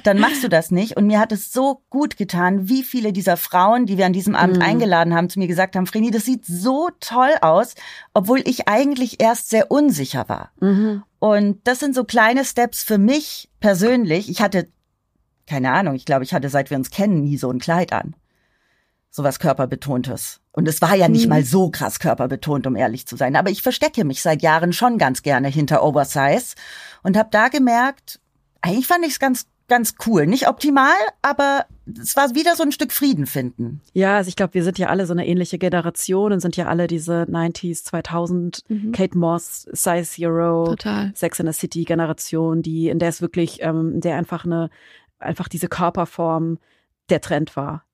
[SPEAKER 1] dann machst du das nicht. Und mir hat es so gut getan, wie viele dieser Frauen, die wir an diesem Abend
[SPEAKER 4] Mhm.
[SPEAKER 1] eingeladen haben, zu mir gesagt haben, Vreni, das sieht so toll aus, obwohl ich eigentlich erst sehr unsicher war.
[SPEAKER 4] Mhm.
[SPEAKER 1] Und das sind so kleine Steps für mich persönlich. Ich hatte, keine Ahnung, ich glaube, ich hatte, seit wir uns kennen, nie so ein Kleid an. So was körperbetontes. Und es war ja nicht
[SPEAKER 2] Mhm.
[SPEAKER 1] mal so krass körperbetont, um ehrlich zu sein. Aber ich verstecke mich seit Jahren schon ganz gerne hinter Oversize und habe da gemerkt, eigentlich fand ich es ganz, ganz cool. Nicht optimal, aber es war wieder so ein Stück Frieden finden.
[SPEAKER 4] Ja, also ich glaube, wir sind ja alle so eine ähnliche Generation und sind ja alle diese 90s, 2000,
[SPEAKER 2] Mhm.
[SPEAKER 4] Kate Moss, Size Zero,
[SPEAKER 2] Total.
[SPEAKER 4] Sex in the City Generation, die, in der es wirklich, ähm, in der einfach eine, einfach diese Körperform der Trend war.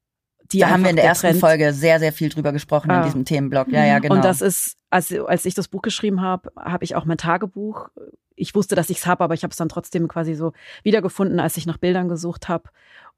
[SPEAKER 4] Die
[SPEAKER 1] da haben wir in der
[SPEAKER 4] einfach
[SPEAKER 1] ersten Folge sehr, sehr viel drüber gesprochen in
[SPEAKER 4] Ah.
[SPEAKER 1] diesem Themenblock. Ja, ja, genau.
[SPEAKER 4] Und das ist, als, als ich das Buch geschrieben habe, habe ich auch mein Tagebuch. Ich wusste, dass ich es habe, aber ich habe es dann trotzdem quasi so wiedergefunden, als ich nach Bildern gesucht habe.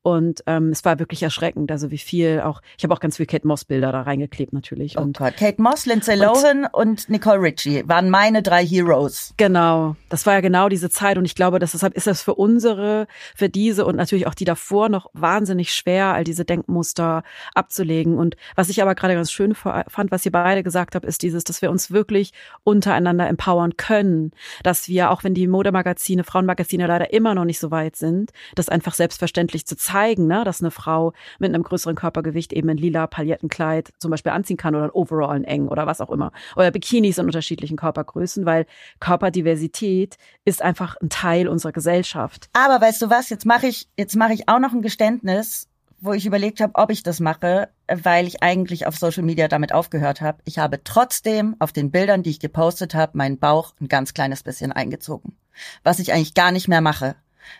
[SPEAKER 4] Und ähm, es war wirklich erschreckend, also wie viel auch, ich habe auch ganz viel Kate Moss Bilder da reingeklebt natürlich.
[SPEAKER 1] Oh
[SPEAKER 4] Und
[SPEAKER 1] Gott, Kate Moss, Lindsay Lohan und Nicole Richie waren meine drei Heroes.
[SPEAKER 4] Genau, das war ja genau diese Zeit und ich glaube, dass deshalb ist das für unsere, für diese und natürlich auch die davor noch wahnsinnig schwer, all diese Denkmuster abzulegen. Und was ich aber gerade ganz schön fa- fand, was ihr beide gesagt habt, ist dieses, dass wir uns wirklich untereinander empowern können, dass wir, auch wenn die Modemagazine, Frauenmagazine leider immer noch nicht so weit sind, das einfach selbstverständlich zu zeigen, ne, dass eine Frau mit einem größeren Körpergewicht eben ein lila Palettenkleid zum Beispiel anziehen kann oder ein Overall eng oder was auch immer. Oder Bikinis in unterschiedlichen Körpergrößen, weil Körperdiversität ist einfach ein Teil unserer Gesellschaft.
[SPEAKER 1] Aber weißt du was, jetzt mache ich, jetzt mache ich auch noch ein Geständnis, wo ich überlegt habe, ob ich das mache, weil ich eigentlich auf Social Media damit aufgehört habe. Ich habe trotzdem auf den Bildern, die ich gepostet habe, meinen Bauch ein ganz kleines bisschen eingezogen. Was ich eigentlich gar nicht mehr mache.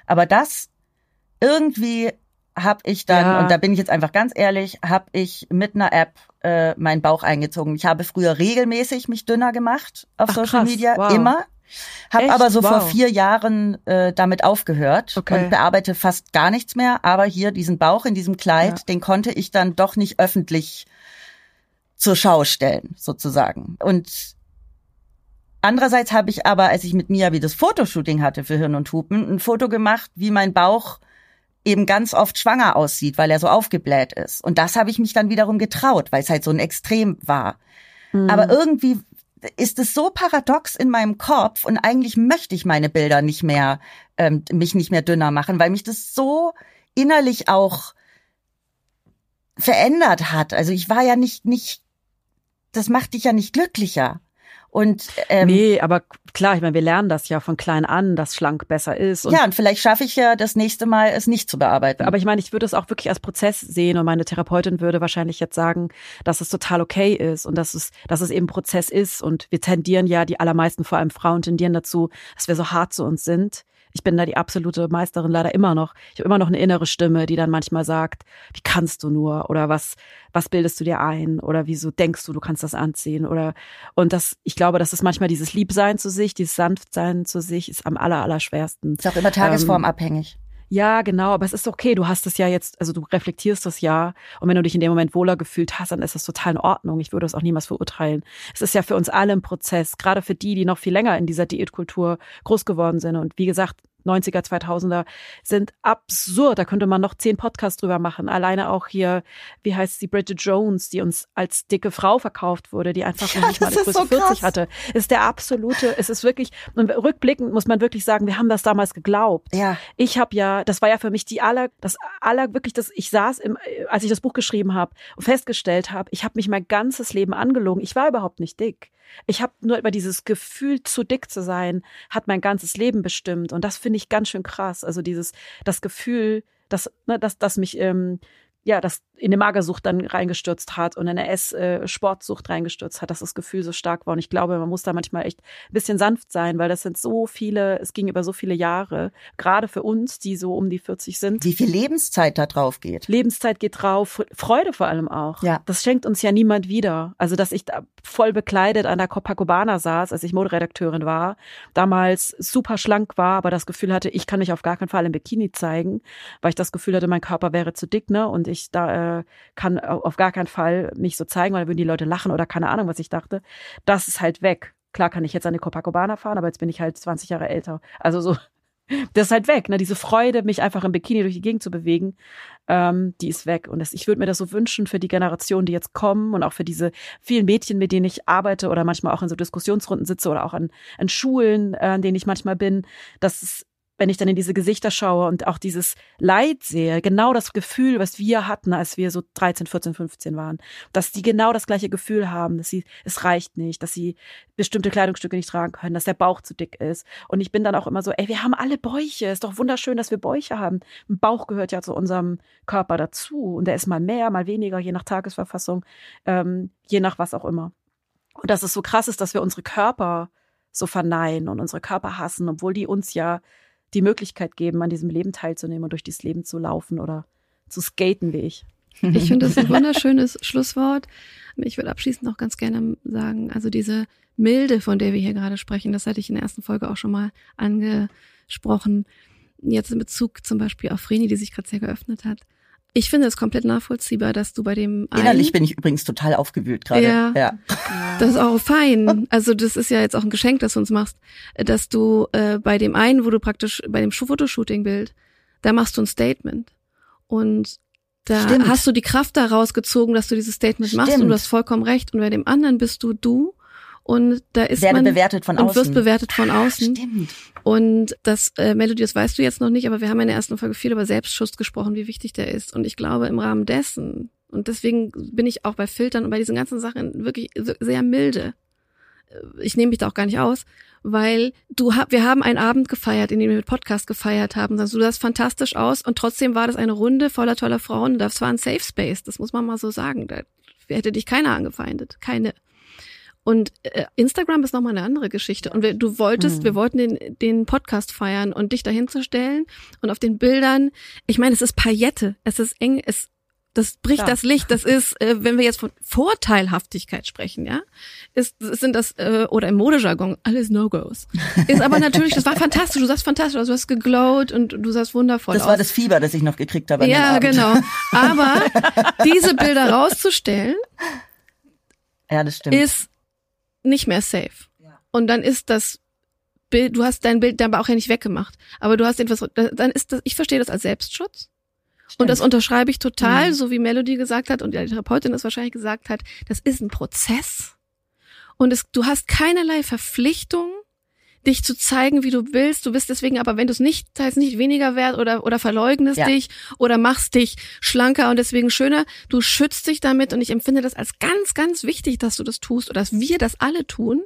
[SPEAKER 1] Aber das irgendwie habe ich dann,
[SPEAKER 4] Ja.
[SPEAKER 1] und da bin ich jetzt einfach ganz ehrlich, habe ich mit einer App äh, meinen Bauch eingezogen. Ich habe früher regelmäßig mich dünner gemacht auf
[SPEAKER 4] Ach,
[SPEAKER 1] Social
[SPEAKER 4] krass.
[SPEAKER 1] Media,
[SPEAKER 4] Wow.
[SPEAKER 1] immer. Habe aber so vor
[SPEAKER 4] Wow.
[SPEAKER 1] vier Jahren äh, damit aufgehört
[SPEAKER 4] Okay.
[SPEAKER 1] und bearbeite fast gar nichts mehr. Aber hier diesen Bauch in diesem Kleid,
[SPEAKER 4] Ja.
[SPEAKER 1] den konnte ich dann doch nicht öffentlich zur Schau stellen, sozusagen. Und andererseits habe ich aber, als ich mit Mia wie das Fotoshooting hatte für Hirn und Hupen, ein Foto gemacht, wie mein Bauch eben ganz oft schwanger aussieht, weil er so aufgebläht ist. Und das habe ich mich dann wiederum getraut, weil es halt so ein Extrem war.
[SPEAKER 4] Mhm.
[SPEAKER 1] Aber irgendwie ist es so paradox in meinem Kopf und eigentlich möchte ich meine Bilder nicht mehr, ähm, mich nicht mehr dünner machen, weil mich das so innerlich auch verändert hat. Also ich war ja nicht, nicht, das macht dich ja nicht glücklicher. Und ähm,
[SPEAKER 4] nee, aber klar, ich meine, wir lernen das ja von klein an, dass schlank besser ist. Und
[SPEAKER 1] ja, und vielleicht schaffe ich ja das nächste Mal, es nicht zu bearbeiten.
[SPEAKER 4] Aber ich meine, ich würde es auch wirklich als Prozess sehen und meine Therapeutin würde wahrscheinlich jetzt sagen, dass es total okay ist und dass es, dass es eben Prozess ist und wir tendieren ja, die allermeisten, vor allem Frauen, tendieren dazu, dass wir so hart zu uns sind. Ich bin da die absolute Meisterin leider immer noch. Ich habe immer noch eine innere Stimme, die dann manchmal sagt, wie kannst du nur oder was, was bildest du dir ein oder wieso denkst du, du kannst das anziehen oder und das, ich glaube, dass es manchmal dieses Liebsein zu sich, dieses Sanftsein zu sich ist am aller, aller schwersten.
[SPEAKER 1] ist auch immer tagesformabhängig.
[SPEAKER 4] Ja, genau, aber es ist okay, du hast es ja jetzt, also du reflektierst das ja und wenn du dich in dem Moment wohler gefühlt hast, dann ist das total in Ordnung. Ich würde es auch niemals verurteilen. Es ist ja für uns alle ein Prozess, gerade für die, die noch viel länger in dieser Diätkultur groß geworden sind und wie gesagt, 90er, 2000er sind absurd. Da könnte man noch zehn Podcasts drüber machen. Alleine auch hier, wie heißt sie, Bridget Jones, die uns als dicke Frau verkauft wurde, die einfach
[SPEAKER 1] Ja,
[SPEAKER 4] noch nicht mal die Größe
[SPEAKER 1] so
[SPEAKER 4] 40
[SPEAKER 1] krass.
[SPEAKER 4] hatte. Ist der absolute, es ist wirklich, und rückblickend muss man wirklich sagen, wir haben das damals geglaubt.
[SPEAKER 1] Ja.
[SPEAKER 4] Ich habe ja, das war ja für mich die aller, das aller wirklich, das ich saß, im, als ich das Buch geschrieben habe und festgestellt habe, ich habe mich mein ganzes Leben angelogen. Ich war überhaupt nicht dick. Ich habe nur über dieses Gefühl, zu dick zu sein, hat mein ganzes Leben bestimmt. Und das finde ich ganz schön krass. Also dieses, das Gefühl, dass, ne, dass, dass mich, ähm, ja, dass in eine Magersucht dann reingestürzt hat und in eine Ess-Sportsucht reingestürzt hat, dass das Gefühl so stark war. Und ich glaube, man muss da manchmal echt ein bisschen sanft sein, weil das sind so viele, es ging über so viele Jahre, gerade für uns, die so um die 40 sind.
[SPEAKER 1] Wie viel Lebenszeit da drauf geht.
[SPEAKER 4] Lebenszeit geht drauf, Freude vor allem auch.
[SPEAKER 1] Ja.
[SPEAKER 4] Das schenkt uns ja niemand wieder. Also, dass ich da voll bekleidet an der Copacabana saß, als ich Moderedakteurin war, damals super schlank war, aber das Gefühl hatte, ich kann mich auf gar keinen Fall im Bikini zeigen, weil ich das Gefühl hatte, mein Körper wäre zu dick, ne? Und ich da äh, kann auf gar keinen Fall mich so zeigen, weil dann würden die Leute lachen oder keine Ahnung, was ich dachte. Das ist halt weg. Klar kann ich jetzt an die Copacabana fahren, aber jetzt bin ich halt 20 Jahre älter. Also so das ist halt weg, ne? Diese Freude, mich einfach im Bikini durch die Gegend zu bewegen, ähm, die ist weg. Und das, ich würde mir das so wünschen für die Generationen, die jetzt kommen und auch für diese vielen Mädchen, mit denen ich arbeite oder manchmal auch in so Diskussionsrunden sitze oder auch an, an Schulen, äh, an denen ich manchmal bin, dass es wenn ich dann in diese Gesichter schaue und auch dieses Leid sehe, genau das Gefühl, was wir hatten, als wir so 13, 14, 15 waren, dass die genau das gleiche Gefühl haben, dass sie, es reicht nicht, dass sie bestimmte Kleidungsstücke nicht tragen können, dass der Bauch zu dick ist. Und ich bin dann auch immer so, ey, wir haben alle Bäuche, ist doch wunderschön, dass wir Bäuche haben. Ein Bauch gehört ja zu unserem Körper dazu und der ist mal mehr, mal weniger, je nach Tagesverfassung, ähm, je nach was auch immer. Und dass es so krass ist, dass wir unsere Körper so verneinen und unsere Körper hassen, obwohl die uns ja die Möglichkeit geben, an diesem Leben teilzunehmen und durch dieses Leben zu laufen oder zu skaten wie ich.
[SPEAKER 2] Ich finde das ein wunderschönes Schlusswort. Ich würde abschließend noch ganz gerne sagen, also diese Milde, von der wir hier gerade sprechen, das hatte ich in der ersten Folge auch schon mal angesprochen. Jetzt in Bezug zum Beispiel auf Vreni, die sich gerade sehr geöffnet hat. Ich finde es komplett nachvollziehbar, dass du bei dem einen,
[SPEAKER 1] Innerlich bin ich übrigens total aufgewühlt gerade.
[SPEAKER 2] Ja.
[SPEAKER 1] ja.
[SPEAKER 2] Das ist auch fein. Also das ist ja jetzt auch ein Geschenk, das du uns machst, dass du äh, bei dem einen, wo du praktisch bei dem Fotoshooting-Bild, da machst du ein Statement und da
[SPEAKER 1] Stimmt.
[SPEAKER 2] hast du die Kraft daraus gezogen, dass du dieses Statement machst und
[SPEAKER 1] Stimmt.
[SPEAKER 2] du hast vollkommen recht. Und bei dem anderen bist du du und da ist
[SPEAKER 1] Werde
[SPEAKER 2] man
[SPEAKER 1] bewertet von
[SPEAKER 2] und
[SPEAKER 1] außen.
[SPEAKER 2] wirst bewertet von außen.
[SPEAKER 1] Stimmt.
[SPEAKER 2] Und das, äh, Melody, das weißt du jetzt noch nicht, aber wir haben in der ersten Folge viel über Selbstschutz gesprochen, wie wichtig der ist. Und ich glaube, im Rahmen dessen, und deswegen bin ich auch bei Filtern und bei diesen ganzen Sachen wirklich sehr milde. Äh, Ich nehme mich da auch gar nicht aus, weil du hab, wir haben einen Abend gefeiert, in dem wir mit Podcast gefeiert haben. Also du sahst fantastisch aus und trotzdem war das eine Runde voller toller Frauen. Das war ein Safe Space, das muss man mal so sagen. Da hätte dich keiner angefeindet, keine. Und äh, Instagram ist nochmal eine andere Geschichte. Und wir, du wolltest,
[SPEAKER 1] Mhm.
[SPEAKER 2] wir wollten den, den Podcast feiern und dich dahin zu stellen und auf den Bildern, ich meine, es ist Paillette, es ist eng, es das bricht
[SPEAKER 4] Klar.
[SPEAKER 2] das Licht. Das ist, äh, wenn wir jetzt von Vorteilhaftigkeit sprechen, ja, ist sind das äh, oder im Modejargon alles No-Gos. Ist aber natürlich, das war fantastisch. Du sahst fantastisch aus, du hast geglowt und du sahst wundervoll
[SPEAKER 1] Das
[SPEAKER 2] aus.
[SPEAKER 1] war das Fieber, das ich noch gekriegt habe.
[SPEAKER 2] ja, genau. Aber diese Bilder rauszustellen,
[SPEAKER 1] Ja, das stimmt.
[SPEAKER 2] ist nicht mehr safe. Und dann ist das Bild, du hast dein Bild dann aber auch ja nicht weggemacht. Aber du hast etwas, dann ist das, ich verstehe das als Selbstschutz. Und das unterschreibe ich total,
[SPEAKER 1] Mhm.
[SPEAKER 2] so wie Melody gesagt hat und die Therapeutin das wahrscheinlich gesagt hat. Das ist ein Prozess. Und es, du hast keinerlei Verpflichtung, dich zu zeigen, wie du willst. Du bist deswegen aber, wenn du es nicht teilst, nicht weniger wert oder, oder verleugnest
[SPEAKER 1] Ja.
[SPEAKER 2] dich oder machst dich schlanker und deswegen schöner. Du schützt dich damit und ich empfinde das als ganz, ganz wichtig, dass du das tust oder dass wir das alle tun,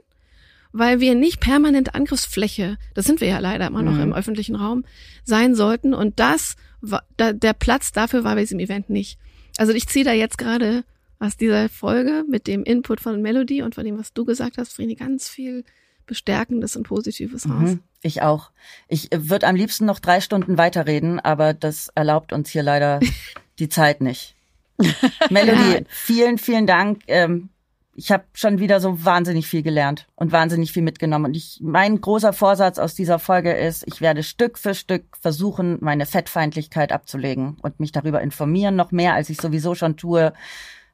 [SPEAKER 2] weil wir nicht permanent Angriffsfläche, das sind wir ja leider immer noch
[SPEAKER 1] Mhm.
[SPEAKER 2] im öffentlichen Raum, sein sollten. Und das, war, der Platz dafür war bei diesem Event nicht. Also ich ziehe da jetzt gerade aus dieser Folge mit dem Input von Melody und von dem, was du gesagt hast, Vreni, ganz viel Bestärkendes und Positives raus.
[SPEAKER 1] Mhm, ich auch. Ich würde am liebsten noch drei Stunden weiterreden, aber das erlaubt uns hier leider die Zeit nicht. Melody,
[SPEAKER 2] Ja.
[SPEAKER 1] vielen, vielen Dank. Ähm, ich habe schon wieder so wahnsinnig viel gelernt und wahnsinnig viel mitgenommen. Und ich, mein großer Vorsatz aus dieser Folge ist, ich werde Stück für Stück versuchen, meine Fettfeindlichkeit abzulegen und mich darüber informieren, noch mehr, als ich sowieso schon tue,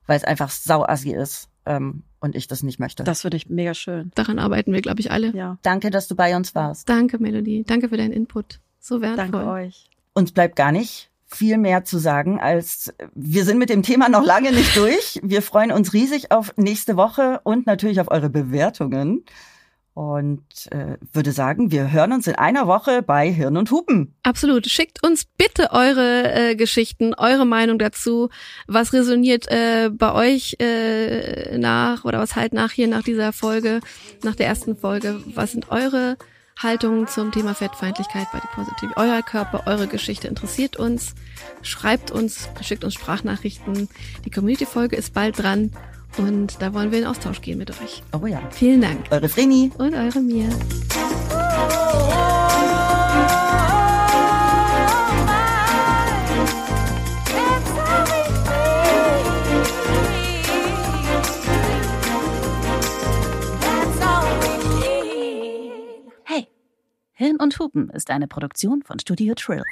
[SPEAKER 1] weil es einfach sauassi ist ähm, und ich das nicht möchte.
[SPEAKER 4] Das finde ich mega schön.
[SPEAKER 2] Daran arbeiten wir, glaube ich, alle.
[SPEAKER 4] Ja.
[SPEAKER 1] Danke, dass du bei uns warst.
[SPEAKER 2] Danke, Melody. Danke für deinen Input. So wertvoll.
[SPEAKER 4] Danke euch.
[SPEAKER 1] uns bleibt gar nicht viel mehr zu sagen, als wir sind mit dem Thema noch lange nicht durch. Wir freuen uns riesig auf nächste Woche und natürlich auf eure Bewertungen. Und äh, würde sagen, wir hören uns in einer Woche bei Hirn und Hupen.
[SPEAKER 2] Absolut. Schickt uns bitte eure äh, Geschichten, eure Meinung dazu. Was resoniert äh, bei euch äh, nach oder was halt nach hier nach dieser Folge, nach der ersten Folge? Was sind eure Haltung zum Thema Fettfeindlichkeit, Body Positive. Euer Körper, eure Geschichte interessiert uns. Schreibt uns, schickt uns Sprachnachrichten. Die Community-Folge ist bald dran und da wollen wir in Austausch gehen mit euch.
[SPEAKER 1] Oh ja.
[SPEAKER 2] Vielen Dank.
[SPEAKER 1] Eure Vreni.
[SPEAKER 2] Und eure Mia.
[SPEAKER 3] Hey, Hirn und Hupen ist eine Produktion von Studio Trill.